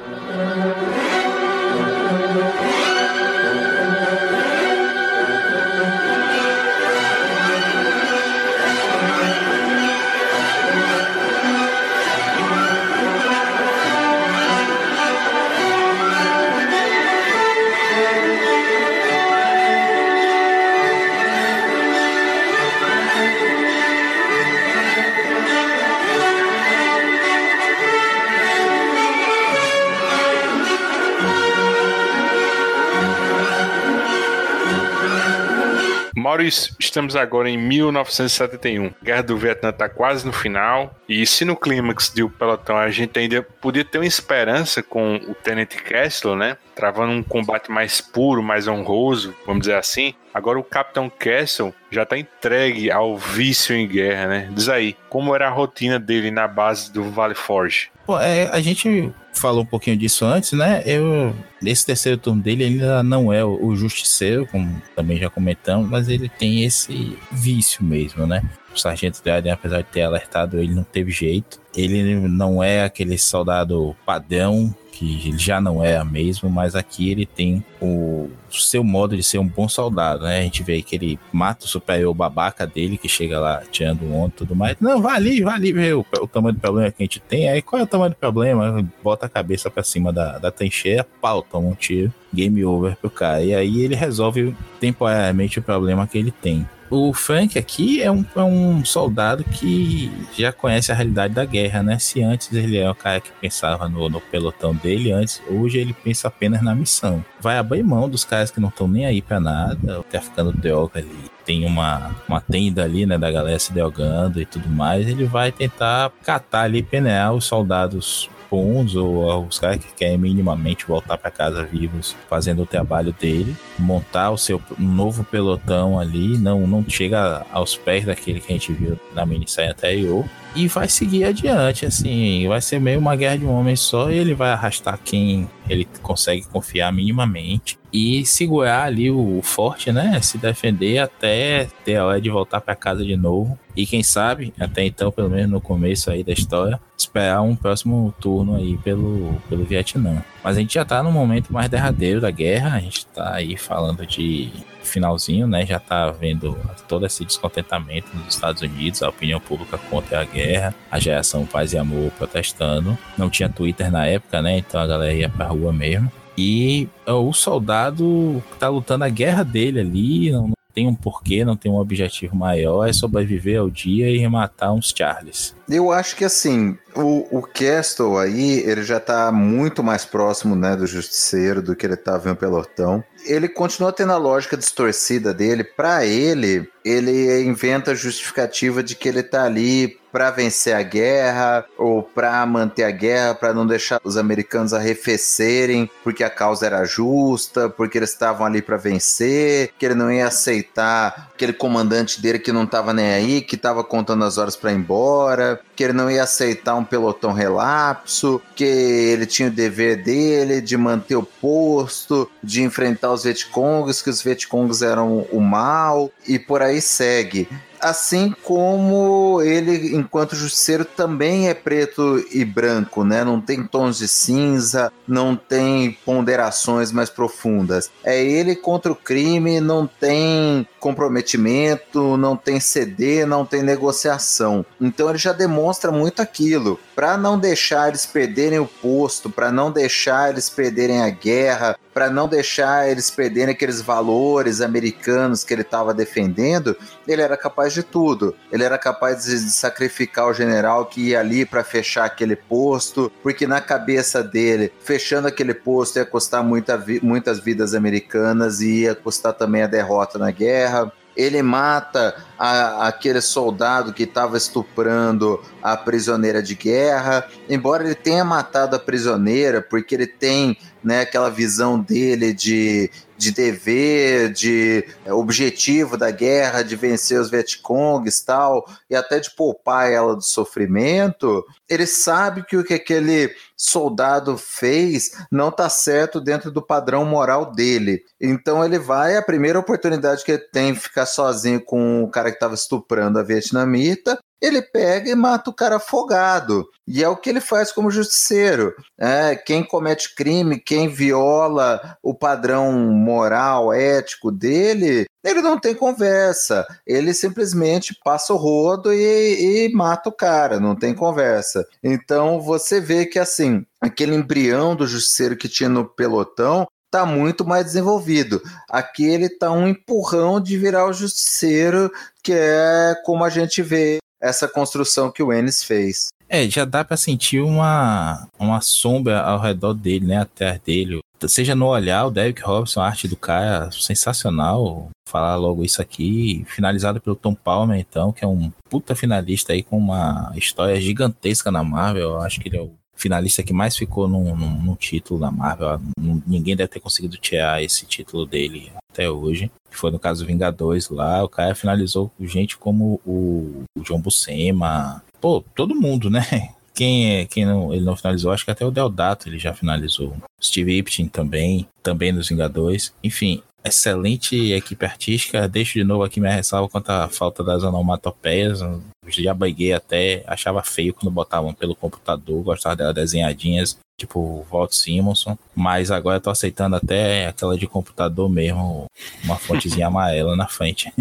Maurício, estamos agora em 1971. A Guerra do Vietnã está quase no final. E se no clímax de O Pelotão a gente ainda podia ter uma esperança com o Tenente Kessler, né? Travando um combate mais puro, mais honroso, vamos dizer assim. Agora o Capitão Castle já está entregue ao vício em guerra, né? Diz aí, como era a rotina dele na base do Vale Forge? Pô, é, a gente falou um pouquinho disso antes, né? Eu, esse terceiro turno dele ainda não é o, o justiceiro, como também já comentamos, mas ele tem esse vício mesmo, né? O Sargento Drayden, apesar de ter alertado ele, não teve jeito. Ele não é aquele soldado padrão que ele já não é mesmo, mas aqui ele tem o seu modo de ser um bom soldado, né? A gente vê que ele mata o superior babaca dele, que chega lá tirando ontem e tudo mais. Não, vai ali, vai ali ver o, o, tamanho do problema que a gente tem. Aí qual é o tamanho do problema? Bota a cabeça para cima da, da trincheira, pau, toma um tiro, game over pro cara. E aí ele resolve temporariamente o problema que ele tem. O Frank aqui é um, é um soldado que já conhece a realidade da guerra, né? Se antes ele é o cara que pensava no, no pelotão dele, antes, hoje ele pensa apenas na missão. Vai abrir mão dos caras que não estão nem aí pra nada, o traficando droga ali tem uma, uma tenda ali, né, da galera se drogando e tudo mais, ele vai tentar catar ali, peneirar os soldados bons ou os caras que querem minimamente voltar para casa vivos fazendo o trabalho dele, montar o seu novo pelotão ali, não, não chega aos pés daquele que a gente viu na minissérie anterior, e vai seguir adiante, assim, vai ser meio uma guerra de um homem só e ele vai arrastar quem ele consegue confiar minimamente e segurar ali o forte, né? Se defender até ter a hora de voltar para casa de novo. E quem sabe, até então, pelo menos no começo aí da história, esperar um próximo turno aí pelo, pelo Vietnã. Mas a gente já tá no momento mais derradeiro da guerra, a gente tá aí falando de finalzinho, né? Já tá vendo todo esse descontentamento nos Estados Unidos, a opinião pública contra a guerra, a geração Paz e Amor protestando. Não tinha Twitter na época, né? Então a galera ia pra rua mesmo. E o soldado tá lutando a guerra dele ali, não, tem um porquê, não tem um objetivo maior, é sobreviver ao dia e matar uns Charles. Eu acho que assim, o, o Castle aí, ele já tá muito mais próximo, né, do Justiceiro do que ele tava em pelotão. Ele continua tendo a lógica distorcida dele. Para ele, ele inventa a justificativa de que ele tá ali para vencer a guerra ou para manter a guerra, para não deixar os americanos arrefecerem, porque a causa era justa, porque eles estavam ali para vencer, que ele não ia aceitar aquele comandante dele que não tava nem aí, que tava contando as horas para ir embora, que ele não ia aceitar um pelotão relapso, que ele tinha o dever dele de manter o posto, de enfrentar os Vietcongs, que os Vietcongs eram o mal e por aí segue assim como ele, enquanto justiceiro, também é preto e branco, né? Não tem tons de cinza, não tem ponderações mais profundas. É ele contra o crime, não tem comprometimento, não tem CD, não tem negociação. Então ele já demonstra muito aquilo. Para não deixar eles perderem o posto, para não deixar eles perderem a guerra, para não deixar eles perderem aqueles valores americanos que ele estava defendendo, ele era capaz de tudo. Ele era capaz de, sacrificar o general que ia ali para fechar aquele posto, porque na cabeça dele, fechando aquele posto ia custar muita, muitas vidas americanas e ia custar também a derrota na guerra ele mata a, aquele soldado que estava estuprando a prisioneira de guerra. Embora ele tenha matado a prisioneira, porque ele tem né, aquela visão dele de, de dever, de é, objetivo da guerra, de vencer os Vietcongs tal, e até de poupar ela do sofrimento, ele sabe que o que aquele soldado fez não está certo dentro do padrão moral dele. Então ele vai, a primeira oportunidade que ele tem ficar sozinho com o cara que estava estuprando a vietnamita, ele pega e mata o cara afogado. E é o que ele faz como justiceiro. É, quem comete crime, quem viola o padrão moral, ético dele, ele não tem conversa. Ele simplesmente passa o rodo e, e mata o cara, não tem conversa. Então você vê que assim, aquele embrião do justiceiro que tinha no pelotão tá muito mais desenvolvido. Aqui ele tá um empurrão de virar o justiceiro, que é como a gente vê essa construção que o Ennis fez. É, já dá para sentir uma, uma sombra ao redor dele, né? Atrás dele. Seja no olhar, o Derek Robson, a arte do cara, sensacional. Falar logo isso aqui. Finalizado pelo Tom Palmer, então, que é um puta finalista aí com uma história gigantesca na Marvel. Eu acho que ele é o finalista que mais ficou num, num, num título da Marvel. Ninguém deve ter conseguido tirar esse título dele até hoje. Foi no caso Vingadores lá, o cara finalizou gente como o, o John Buscema. Pô, todo mundo, né? Quem, é, quem não, ele não finalizou, acho que até o Deodato ele já finalizou. Steve Ipton também, também nos Vingadores. Enfim, excelente equipe artística. Deixo de novo aqui minha ressalva quanto à falta das onomatopeias. Já baguei até, achava feio quando botavam pelo computador, gostava delas desenhadinhas tipo Walt Simonson, mas agora eu tô aceitando até aquela de computador mesmo, uma fontezinha amarela na frente.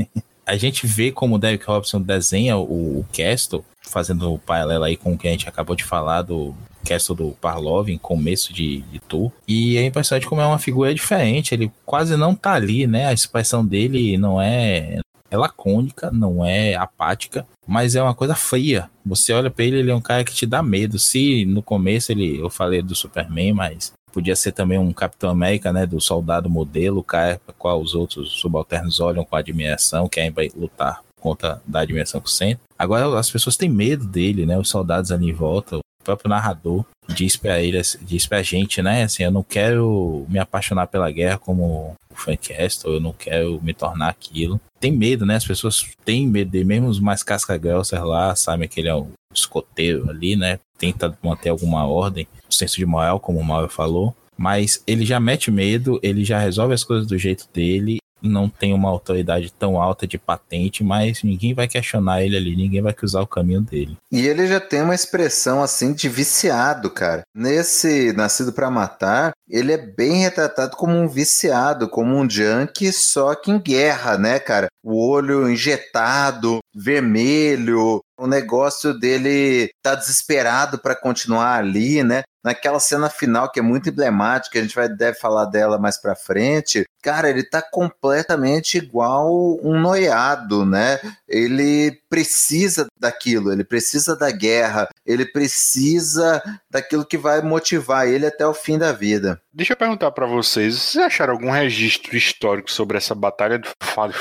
a gente vê como o Derek Robson desenha o, o Castle, fazendo o paralelo aí com o que a gente acabou de falar do Castle do Parlov em começo de, de tour. E é impressionante como é uma figura diferente, ele quase não tá ali, né? A expressão dele não é é lacônica, não é apática, mas é uma coisa fria. Você olha para ele, ele é um cara que te dá medo. Se no começo ele, eu falei do Superman, mas podia ser também um Capitão América, né, do soldado modelo, o cara para qual os outros subalternos olham com admiração, querem lutar contra da admiração que sente. Agora as pessoas têm medo dele, né? Os soldados ali em volta, o próprio narrador diz para ele, diz pra gente, né, assim, eu não quero me apaixonar pela guerra como o Frank Castle, eu não quero me tornar aquilo. Tem medo, né? As pessoas têm medo dele, mesmo os mais casca lá sabem que ele é o escoteiro ali, né? Tenta manter alguma ordem, o senso de moral, como o Mauro falou. Mas ele já mete medo, ele já resolve as coisas do jeito dele não tem uma autoridade tão alta de patente, mas ninguém vai questionar ele ali, ninguém vai cruzar o caminho dele. E ele já tem uma expressão assim de viciado, cara. Nesse Nascido para Matar, ele é bem retratado como um viciado, como um junkie, só que em guerra, né, cara? O olho injetado, vermelho, o negócio dele tá desesperado para continuar ali, né? Naquela cena final que é muito emblemática, a gente vai deve falar dela mais para frente. Cara, ele tá completamente igual um noiado, né? Ele precisa daquilo, ele precisa da guerra, ele precisa daquilo que vai motivar ele até o fim da vida. Deixa eu perguntar para vocês, vocês acharam algum registro histórico sobre essa batalha do Fale?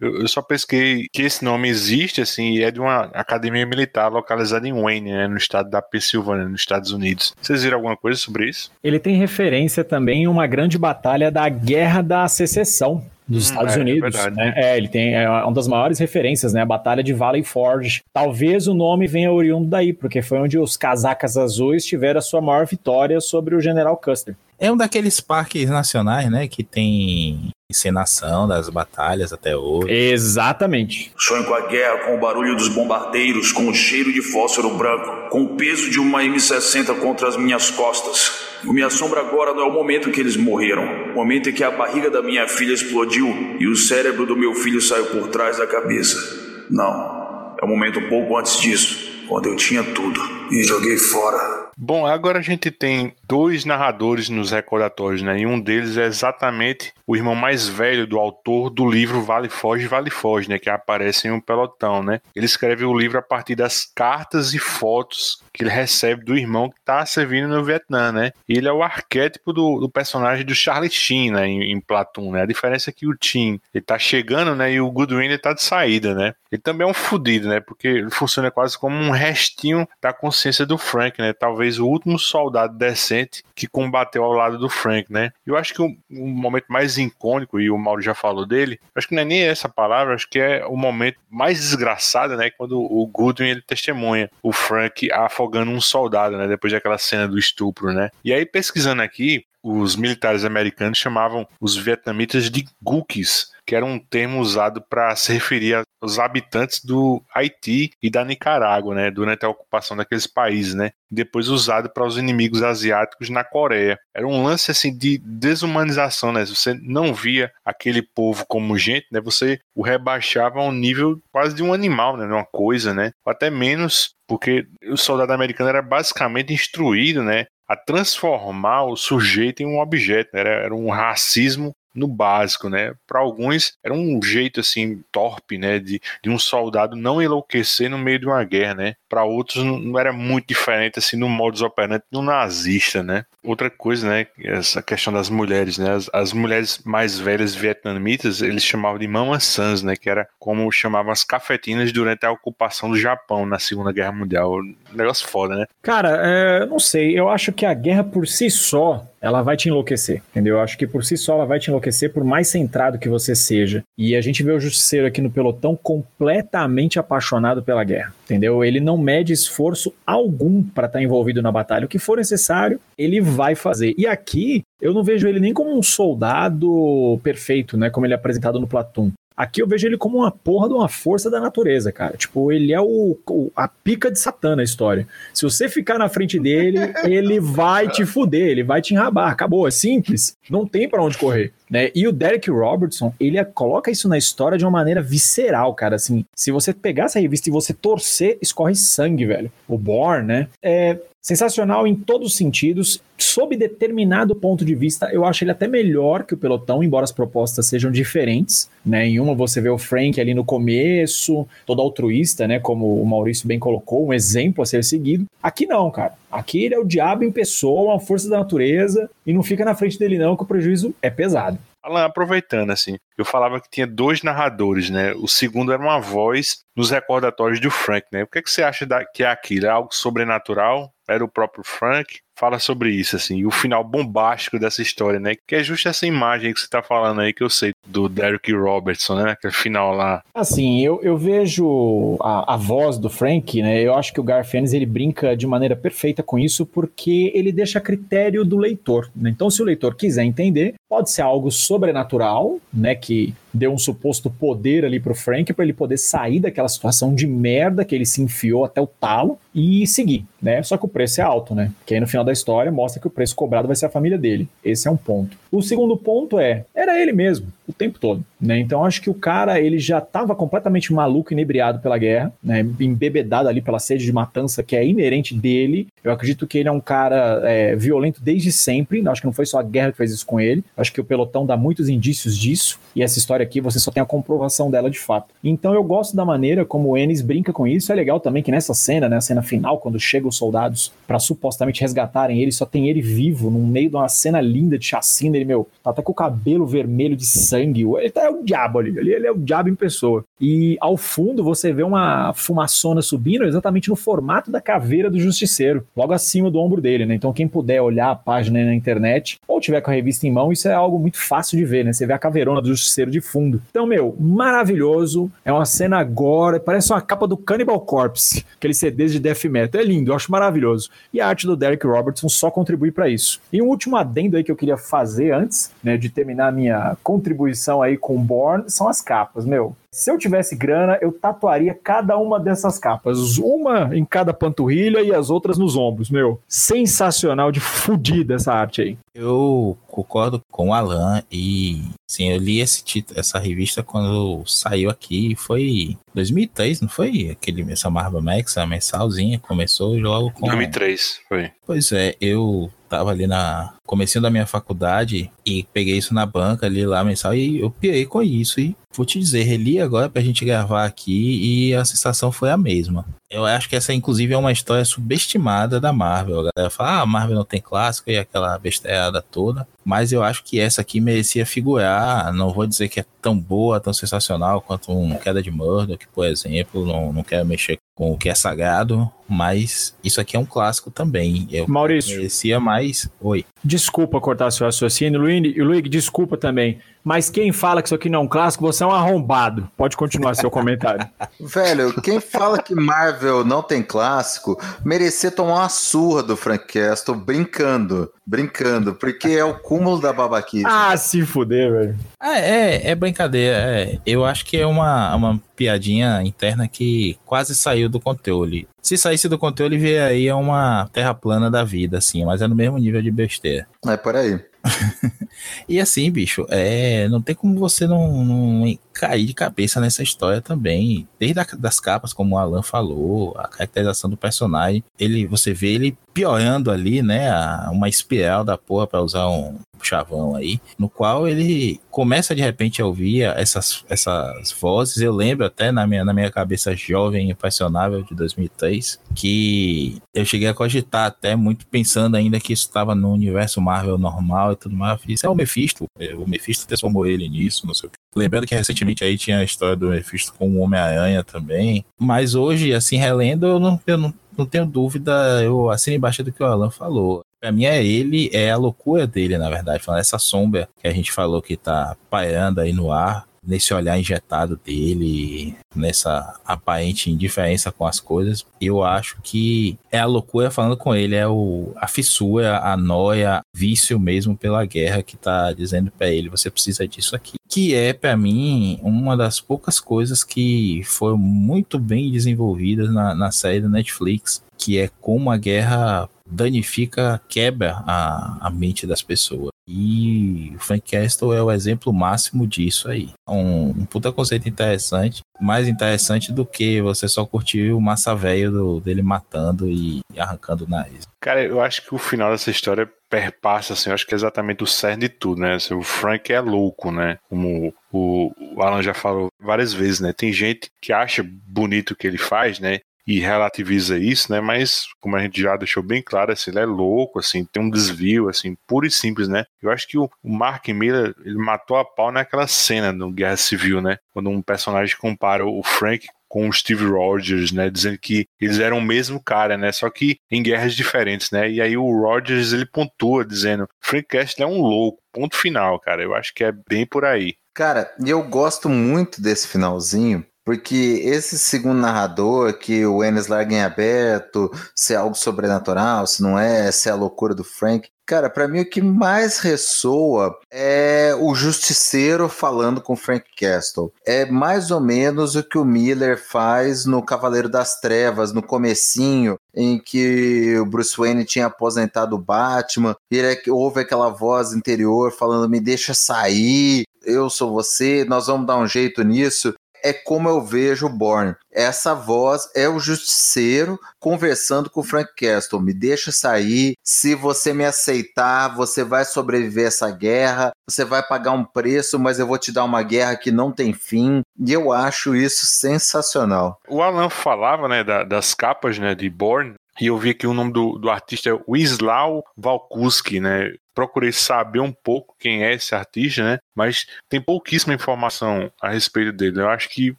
Eu, eu, só pesquei que esse nome existe, assim, e é de uma academia militar localizada em Wayne, né, no estado da Pensilvânia, nos Estados Unidos. Vocês viram alguma coisa sobre isso? Ele tem referência também em uma grande batalha da Guerra da Secessão, dos hum, Estados é, Unidos. É, né? é, ele tem é uma das maiores referências, né? A Batalha de Valley Forge. Talvez o nome venha oriundo daí, porque foi onde os casacas azuis tiveram a sua maior vitória sobre o General Custer. É um daqueles parques nacionais, né? Que tem encenação das batalhas até hoje. Exatamente. Sonho com a guerra, com o barulho dos bombardeiros, com o cheiro de fósforo branco, com o peso de uma M60 contra as minhas costas. O me assombra agora não é o momento que eles morreram, o momento em que a barriga da minha filha explodiu e o cérebro do meu filho saiu por trás da cabeça. Não, é o momento pouco antes disso, quando eu tinha tudo e joguei fora. Bom, agora a gente tem dois narradores nos recordatórios, né? E um deles é exatamente o irmão mais velho do autor do livro Vale Foge, Vale Foge, né? Que aparece em um pelotão, né? Ele escreve o livro a partir das cartas e fotos que ele recebe do irmão que está servindo no Vietnã, né? E ele é o arquétipo do, do personagem do Charlie Sheen, né? Em, em Platoon, né? A diferença é que o Tim, ele tá chegando, né? E o Goodwin, ele tá de saída, né? Ele também é um fudido, né? Porque ele funciona quase como um restinho da consciência do Frank, né? Talvez talvez o último soldado decente que combateu ao lado do Frank, né? Eu acho que o, o momento mais icônico, e o Mauro já falou dele, acho que não é nem essa palavra, acho que é o momento mais desgraçado, né? Quando o Goodwin ele testemunha o Frank afogando um soldado, né? Depois daquela cena do estupro, né? E aí, pesquisando aqui, os militares americanos chamavam os vietnamitas de Gookies, que era um termo usado para se referir aos habitantes do Haiti e da Nicarágua, né, durante a ocupação daqueles países, né, depois usado para os inimigos asiáticos na Coreia. Era um lance assim de desumanização, né? Você não via aquele povo como gente, né? Você o rebaixava a um nível quase de um animal, né, uma coisa, né? Ou até menos, porque o soldado americano era basicamente instruído, né, a transformar o sujeito em um objeto. Né? Era, era um racismo no básico, né? Para alguns era um jeito assim torpe, né, de, de um soldado não enlouquecer no meio de uma guerra, né? Para outros não era muito diferente assim no modus operandi do nazista, né? Outra coisa, né, essa questão das mulheres, né? As, as mulheres mais velhas vietnamitas, eles chamavam de mama sans, né, que era como chamavam as cafetinas durante a ocupação do Japão na Segunda Guerra Mundial. Um negócio foda, né? Cara, é, não sei, eu acho que a guerra por si só ela vai te enlouquecer, entendeu? Eu acho que por si só ela vai te enlouquecer por mais centrado que você seja. E a gente vê o Justiceiro aqui no pelotão completamente apaixonado pela guerra, entendeu? Ele não mede esforço algum para estar tá envolvido na batalha. O que for necessário, ele vai fazer. E aqui eu não vejo ele nem como um soldado perfeito, né? Como ele é apresentado no Platum. Aqui eu vejo ele como uma porra de uma força da natureza, cara. Tipo, ele é o, o, a pica de Satã na história. Se você ficar na frente dele, ele vai te fuder, ele vai te enrabar. Acabou, é simples. Não tem para onde correr. Né? E o Derek Robertson, ele é, coloca isso na história de uma maneira visceral, cara. Assim, se você pegar essa revista e você torcer, escorre sangue, velho. O Born, né? É, Sensacional em todos os sentidos. Sob determinado ponto de vista, eu acho ele até melhor que o pelotão, embora as propostas sejam diferentes. Né? Em uma você vê o Frank ali no começo, todo altruísta, né? Como o Maurício bem colocou, um exemplo a ser seguido. Aqui não, cara. Aqui ele é o diabo em pessoa, uma força da natureza, e não fica na frente dele, não, que o prejuízo é pesado. Alan, aproveitando, assim, eu falava que tinha dois narradores, né? O segundo era uma voz nos recordatórios do Frank, né? O que, é que você acha da, que é aquilo? É algo sobrenatural? Era o próprio Frank? Fala sobre isso, assim, o final bombástico dessa história, né? Que é justo essa imagem que você tá falando aí, que eu sei, do Derek Robertson, né? Aquele final lá. Assim, eu, eu vejo a, a voz do Frank, né? Eu acho que o Garth Ennis, ele brinca de maneira perfeita com isso, porque ele deixa a critério do leitor, né? Então, se o leitor quiser entender, pode ser algo sobrenatural, né? Que deu um suposto poder ali pro Frank para ele poder sair daquela situação de merda que ele se enfiou até o talo e seguir, né? Só que o preço é alto, né? Que aí no final da história mostra que o preço cobrado vai ser a família dele. Esse é um ponto. O segundo ponto é, era ele mesmo o tempo todo, né? Então acho que o cara ele já estava completamente maluco, inebriado pela guerra, né? Embebedado ali pela sede de matança que é inerente dele. Eu acredito que ele é um cara é, violento desde sempre. Acho que não foi só a guerra que fez isso com ele. Acho que o pelotão dá muitos indícios disso e essa história aqui você só tem a comprovação dela de fato. Então eu gosto da maneira como o Ennis brinca com isso. É legal também que nessa cena, né, a cena final, quando chegam os soldados para supostamente resgatarem ele, só tem ele vivo no meio de uma cena linda de chacina. Ele, meu, tá até com o cabelo vermelho de sangue. Ele tá, é o diabo ali. Ele, é o diabo em pessoa. E ao fundo você vê uma fumaçona subindo exatamente no formato da caveira do justiceiro, logo acima do ombro dele, né? Então quem puder olhar a página na internet ou tiver com a revista em mão, isso é algo muito fácil de ver, né? Você vê a caveirona do justiceiro de fundo. Então, meu, maravilhoso. É uma cena agora, parece uma capa do Cannibal Corpse, aquele CDs de death metal. É lindo, eu acho maravilhoso. E a arte do Derek Robertson só contribui para isso. E um último adendo aí que eu queria fazer antes, né, de terminar minha contribuição aí com Born, são as capas, meu. Se eu tivesse grana, eu tatuaria cada uma dessas capas. Uma em cada panturrilha e as outras nos ombros, meu. Sensacional de fudida essa arte aí. Eu concordo com o Alan e sim, eu li esse título, essa revista quando saiu aqui, foi 2003, não foi? Aquele essa Marvel Max, a mensalzinha, começou logo com 2003, foi. Pois é, eu tava ali na comecinho da minha faculdade e peguei isso na banca ali lá mensal e eu pirei com isso. E vou te dizer, reli agora pra gente gravar aqui e a sensação foi a mesma. Eu acho que essa inclusive é uma história subestimada da Marvel. A galera fala, ah, a Marvel não tem clássico e aquela besteirada toda, mas eu acho que essa aqui merecia figurar, não vou dizer que é tão boa, tão sensacional quanto um Queda de Murdoch, por exemplo, não, não quero mexer com o que é sagrado, mas isso aqui é um clássico também. Eu Maurício. merecia mais. Oi. Desculpa cortar seu raciocínio, Luigi, e Luigi, desculpa também. Mas quem fala que isso aqui não é um clássico, você é um arrombado. Pode continuar seu comentário. Velho, quem fala que Marvel não tem clássico, merecia tomar uma surra do Frank Castle brincando. Brincando, porque é o cúmulo da babaquice. ah, se fuder, velho. Ah, é, é brincadeira. é. Eu acho que é uma, uma piadinha interna que quase saiu do controle. Se saísse do controle, vê aí uma terra plana da vida, assim, mas é no mesmo nível de besteira. É por aí. E assim, bicho, é, não tem como você não, não cair de cabeça nessa história também. Desde a, das capas, como o Alan falou, a caracterização do personagem, ele, você vê ele piorando ali, né? a- uma espiral da porra, pra usar um chavão aí, no qual ele começa de repente a ouvir essas, essas vozes. Eu lembro até na minha, na minha cabeça jovem e impressionável de 2003 que eu cheguei a cogitar até muito pensando ainda que isso estava no universo Marvel normal e tudo mais. Eu fiz, é o Mephisto. É, O Mephisto transformou ele nisso, não sei o que. Lembrando que recentemente aí tinha a história do Mephisto com o Homem-Aranha também. Mas hoje, assim, relendo, eu não, eu não, não tenho dúvida, eu assino embaixo do que o Alan falou. Pra mim é ele, é a loucura dele, na verdade. Essa sombra que a gente falou que tá pairando aí no ar, nesse olhar injetado dele, nessa aparente indiferença com as coisas, eu acho que é a loucura falando com ele, é o, a fissura, a noia, vício mesmo pela guerra que tá dizendo pra ele, você precisa disso aqui. Que é, pra mim, uma das poucas coisas que foram muito bem desenvolvidas na, na série da Netflix, que é como a guerra danifica, quebra a, a mente das pessoas. E o Frank Castle é o exemplo máximo disso aí. Um, um puta conceito interessante, mais interessante do que você só curtir o massa velho dele matando e arrancando o nariz. Cara, eu acho que o final dessa história perpassa, assim, eu acho que é exatamente o cerne de tudo, né? Assim, o Frank é louco, né? Como o Alan já falou várias vezes, né? Tem gente que acha bonito o que ele faz, né? E relativiza isso, né? Mas, como a gente já deixou bem claro, assim, ele é louco, assim, tem um desvio, assim, puro e simples, né? Eu acho que o, Mark Miller, ele matou a pau naquela cena no Guerra Civil, né? Quando um personagem compara o Frank com o Steve Rogers, né? Dizendo que eles eram o mesmo cara, né? Só que em guerras diferentes, né? E aí o Rogers ele pontua dizendo: Frank Castle é um louco. Ponto final, cara. Eu acho que é bem por aí. Cara, eu gosto muito desse finalzinho, porque esse segundo narrador, que o Enes larga em aberto, se é algo sobrenatural, se não é, se é a loucura do Frank. Cara, para mim o que mais ressoa é o Justiceiro falando com Frank Castle. É mais ou menos o que o Miller faz no Cavaleiro das Trevas, no comecinho, em que o Bruce Wayne tinha aposentado o Batman, e ele ouve aquela voz interior falando: "Me deixa sair, eu sou você, nós vamos dar um jeito nisso" é como eu vejo o Bourne. Essa voz é o justiceiro conversando com o Frank Castle. Me deixa sair. Se você me aceitar, você vai sobreviver a essa guerra. Você vai pagar um preço, mas eu vou te dar uma guerra que não tem fim. E eu acho isso sensacional. O Alan falava, né, da, das capas, né, de Bourne. E eu vi que o nome do, do artista é Wisław Walkuski, né? Procurei saber um pouco quem é esse artista, né? Mas tem pouquíssima informação a respeito dele. Eu acho que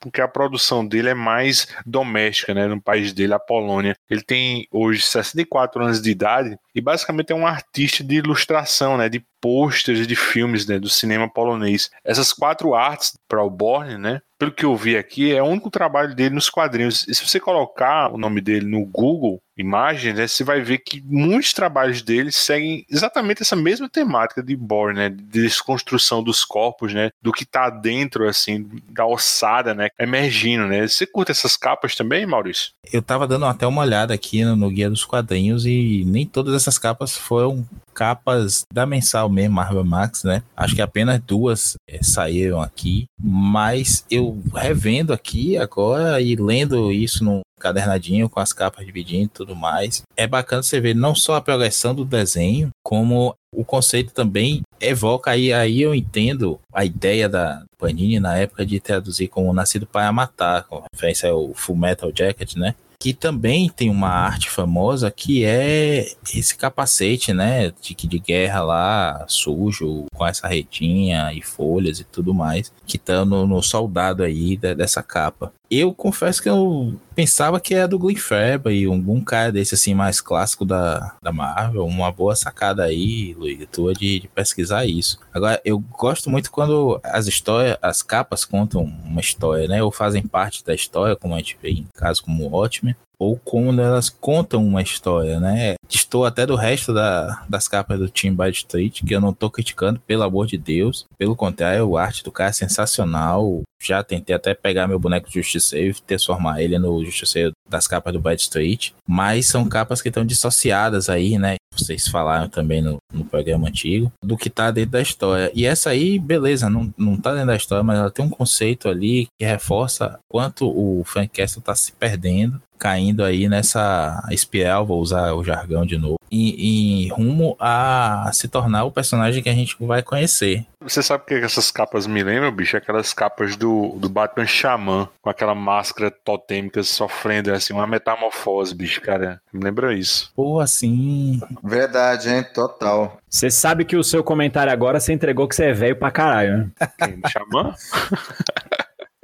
porque a produção dele é mais doméstica, né? No país dele, a Polônia. Ele tem hoje 64 anos de idade e basicamente é um artista de ilustração, né? De posters de filmes, né? Do cinema polonês. Essas quatro artes para o Borne, né? Pelo que eu vi aqui, é o único trabalho dele nos quadrinhos. E se você colocar o nome dele no Google Imagens, né, você vai ver que muitos trabalhos dele seguem exatamente essa mesma temática de Bourne, né? De desconstrução dos corpos, né? Do que tá dentro, assim, da ossada, né? Emergindo, né? Você curta essas capas também, Maurício? Eu tava dando até uma olhada aqui no, no Guia dos Quadrinhos e nem todas essas capas foram capas da mensal mesmo, Marvel Max, né? Acho que apenas duas é, saíram aqui, mas eu revendo aqui agora e lendo isso no cadernadinho com as capas dividindo e tudo mais. É bacana você ver não só a progressão do desenho, como o conceito também evoca aí, aí eu entendo a ideia da Panini na época de traduzir como Nascido para Matar, com referência ao Full Metal Jacket, né? que também tem uma arte famosa que é esse capacete, né, de, de guerra lá, sujo, com essa retinha e folhas e tudo mais, que tá no, no soldado aí de, dessa capa. Eu confesso que eu pensava que era do Glenn Faber, um, um cara desse assim mais clássico da, da Marvel, uma boa sacada aí, Luiz, tua de, de pesquisar isso. Agora, eu gosto muito quando as histórias, as capas contam uma história, né, ou fazem parte da história, como a gente vê em casos como o Watchmen, ou quando elas contam uma história, né? Estou até do resto da, das capas do Team by Street, que eu não estou criticando, pelo amor de Deus. Pelo contrário, a arte do cara é sensacional. Já tentei até pegar meu boneco Justiceiro e transformar ele no Justiceiro das capas do Bad Street. Mas são capas que estão dissociadas aí, né? Vocês falaram também no, no programa antigo, do que tá dentro da história. E essa aí, beleza, não, não tá dentro da história, mas ela tem um conceito ali que reforça quanto o Frank Castle tá se perdendo caindo aí nessa espiral, vou usar o jargão de novo, em, em, rumo a se tornar o personagem que a gente vai conhecer. Você sabe o que essas capas me lembram, bicho? Aquelas capas do, do Batman Xamã, com aquela máscara totêmica sofrendo assim, uma metamorfose, bicho, cara. Me lembra isso. Pô, assim. Verdade, hein? Total. Você sabe que o seu comentário agora você entregou que você é velho pra caralho, né? Quem? Xamã?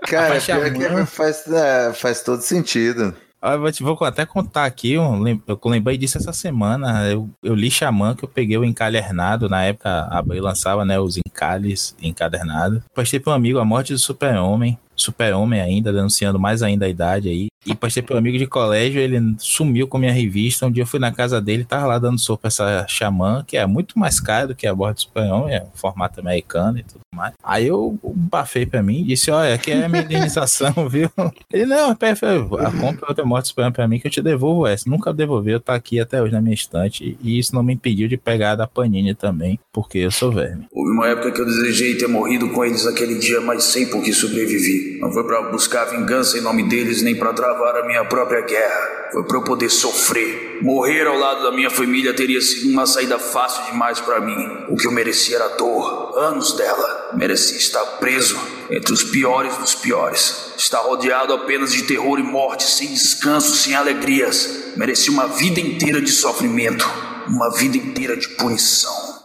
Cara, pior que faz, é, faz todo sentido. Eu vou, te, vou até contar aqui, eu, lembrei disso essa semana. Eu, eu li Xamã, que eu peguei o encadernado. Na época, a Abril lançava né, os encalhes encadernados. Postei para um amigo A Morte do Super-Homem. Super-Homem ainda, denunciando mais ainda a idade aí. E postei pro amigo de colégio, ele sumiu com minha revista. Um dia eu fui na casa dele, tava lá dando sopa essa Xamã, que é muito mais cara do que a borda Super-Homem, é formato americano e tudo mais. Aí eu bafei pra mim disse: Olha, aqui é a minha indenização, viu? Ele, não, pera, compra outra morte Super-Homem pra mim que eu te devolvo essa. Nunca devolveu, tá aqui até hoje na minha estante. E isso não me impediu de pegar da Panini também, porque eu sou verme. Houve uma época que eu desejei ter morrido com eles naquele dia, mas sei por que sobrevivi. Não foi para buscar vingança em nome deles, nem para travar a minha própria guerra. Foi para eu poder sofrer. Morrer ao lado da minha família teria sido uma saída fácil demais para mim. O que eu merecia era dor, anos dela. Merecia estar preso entre os piores dos piores. Estar rodeado apenas de terror e morte, sem descanso, sem alegrias. Merecia uma vida inteira de sofrimento, uma vida inteira de punição.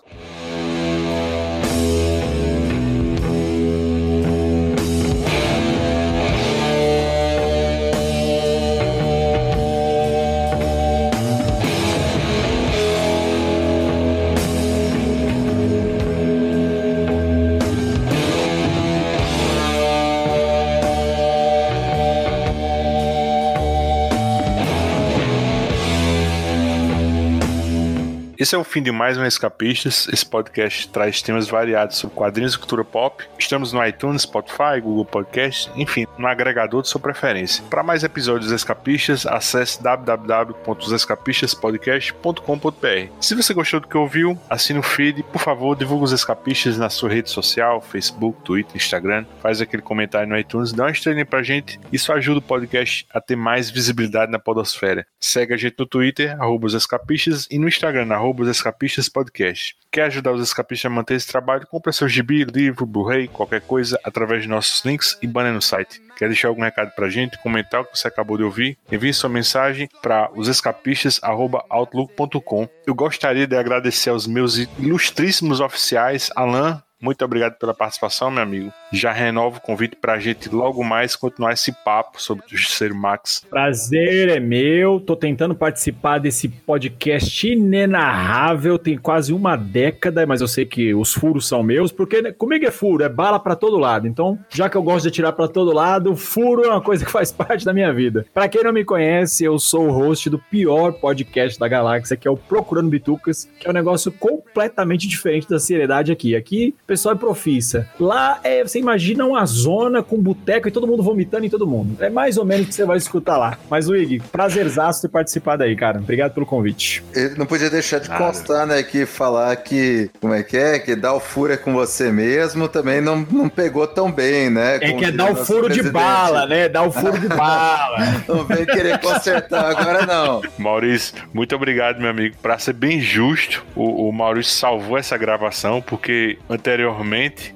Esse é o fim de mais um Escapistas. Esse podcast traz temas variados sobre quadrinhos e cultura pop. Estamos no iTunes, Spotify, Google Podcast, enfim, no agregador de sua preferência. Para mais episódios Escapistas, acesse www.escapistaspodcast.com.br. Se você gostou do que ouviu, assine o feed, por favor, divulgue os Escapistas na sua rede social, Facebook, Twitter, Instagram. Faz aquele comentário no iTunes, dá uma estrelinha pra gente. Isso ajuda o podcast a ter mais visibilidade na podosfera. Segue a gente no Twitter, arroba os escapistas, e no Instagram, arroba os escapistas podcast. Quer ajudar os escapistas a manter esse trabalho? Compre seu gibi, livro, Blu-ray, qualquer coisa, através de nossos links e banner no site. Quer deixar algum recado pra gente, comentar o que você acabou de ouvir? Envie sua mensagem para osescapistas.outlook.com. Eu gostaria de agradecer aos meus ilustríssimos oficiais, Alan, muito obrigado pela participação, meu amigo. Já renovo o convite para a gente logo mais continuar esse papo sobre o Justiceiro Max. Prazer é meu. Tô tentando participar desse podcast inenarrável. Tem quase uma década, mas eu sei que os furos são meus, porque comigo é furo, é bala para todo lado. Então, já que eu gosto de atirar para todo lado, furo é uma coisa que faz parte da minha vida. Para quem não me conhece, eu sou o host do pior podcast da galáxia, que é o Procurando Bitucas, que é um negócio completamente diferente da seriedade aqui. Aqui pessoal é profissa. Lá é, você imagina uma zona com boteco e todo mundo vomitando em todo mundo. É mais ou menos o que você vai escutar lá. Mas, Luigi, prazerzaço ter participado aí, cara. Obrigado pelo convite. Ele não podia deixar de constar, né, que falar que, como é que é, que dar o furo é com você mesmo, também não, não pegou tão bem, né? É que é dar o furo de presidente. bala, né? Dar o furo de bala. Não vem querer consertar agora, não. Maurício, muito obrigado, meu amigo. Para ser bem justo, o, o Maurício salvou essa gravação, porque anteriormente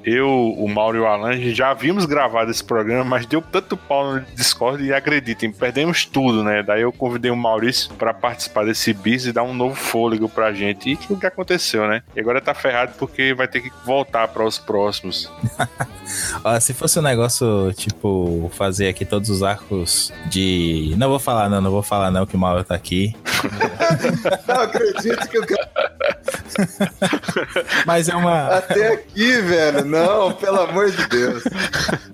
eu, o Mauro e o Alan já havíamos gravado esse programa, mas deu tanto pau no Discord e acreditem, perdemos tudo, né? Daí eu convidei o Maurício para participar desse bis e dar um novo fôlego pra gente. E o que aconteceu, né? E agora tá ferrado porque vai ter que voltar para os próximos. Ó, se fosse um negócio, tipo, fazer aqui todos os arcos de. Não vou falar, não, não vou falar, não, que o Mauro tá aqui. Não acredito que o cara Mas é uma. até aqui, velho. Não, pelo amor de Deus.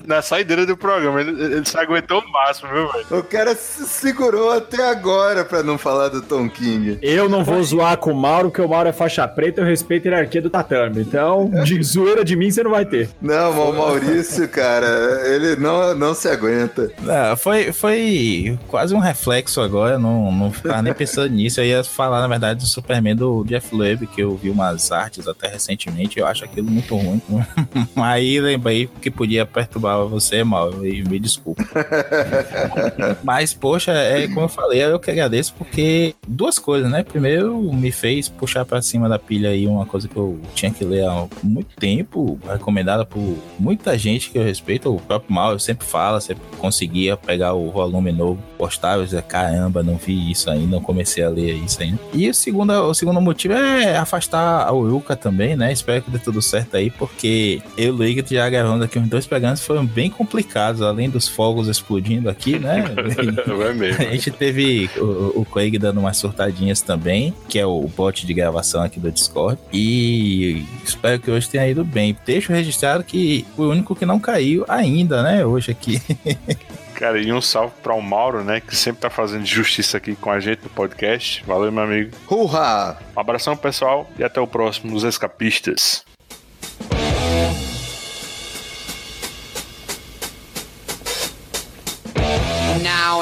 Na saideira do programa, ele, ele se aguentou o máximo, viu, velho? O cara se segurou até agora pra não falar do Tom King. Eu não vou zoar com o Mauro, porque o Mauro é faixa preta, eu respeito a hierarquia do tatame. Então, de zoeira de mim você não vai ter. Não, mas o Maurício, cara, ele não, não se aguenta. Não, foi, foi quase um reflexo agora, não, não ficava nem pensando nisso. Eu ia falar, na verdade, do Superman do Jeff Loeb, que eu vi umas artes até recentemente, eu acho aquilo muito ruim. Aí lembrei que podia perturbar você, mal, e me desculpa. Mas, poxa, é como eu falei, eu que agradeço porque duas coisas, né? Primeiro, me fez puxar pra cima da pilha aí uma coisa que eu tinha que ler há muito tempo, recomendada por muita gente que eu respeito, o próprio Mal, eu sempre falo, sempre conseguia pegar o volume novo, eu dizia, caramba, não vi isso ainda, não comecei a ler isso ainda. E o segundo, o segundo motivo é afastar a Wilka também, né? Espero que dê tudo certo aí, porque eu e o Luigi já gravando aqui uns dois programas foram bem complicados, além dos fogos explodindo aqui, né? É mesmo. A gente teve o, o Craig dando umas surtadinhas também, que é o bot de gravação aqui do Discord. E espero que hoje tenha ido bem. Deixo registrado que o único que não caiu ainda, né? Hoje aqui. Cara, e um salve para o Mauro, né? Que sempre tá fazendo justiça aqui com a gente no podcast. Valeu, meu amigo. Hurra! Um abração, pessoal, e até o próximo, Os Escapistas.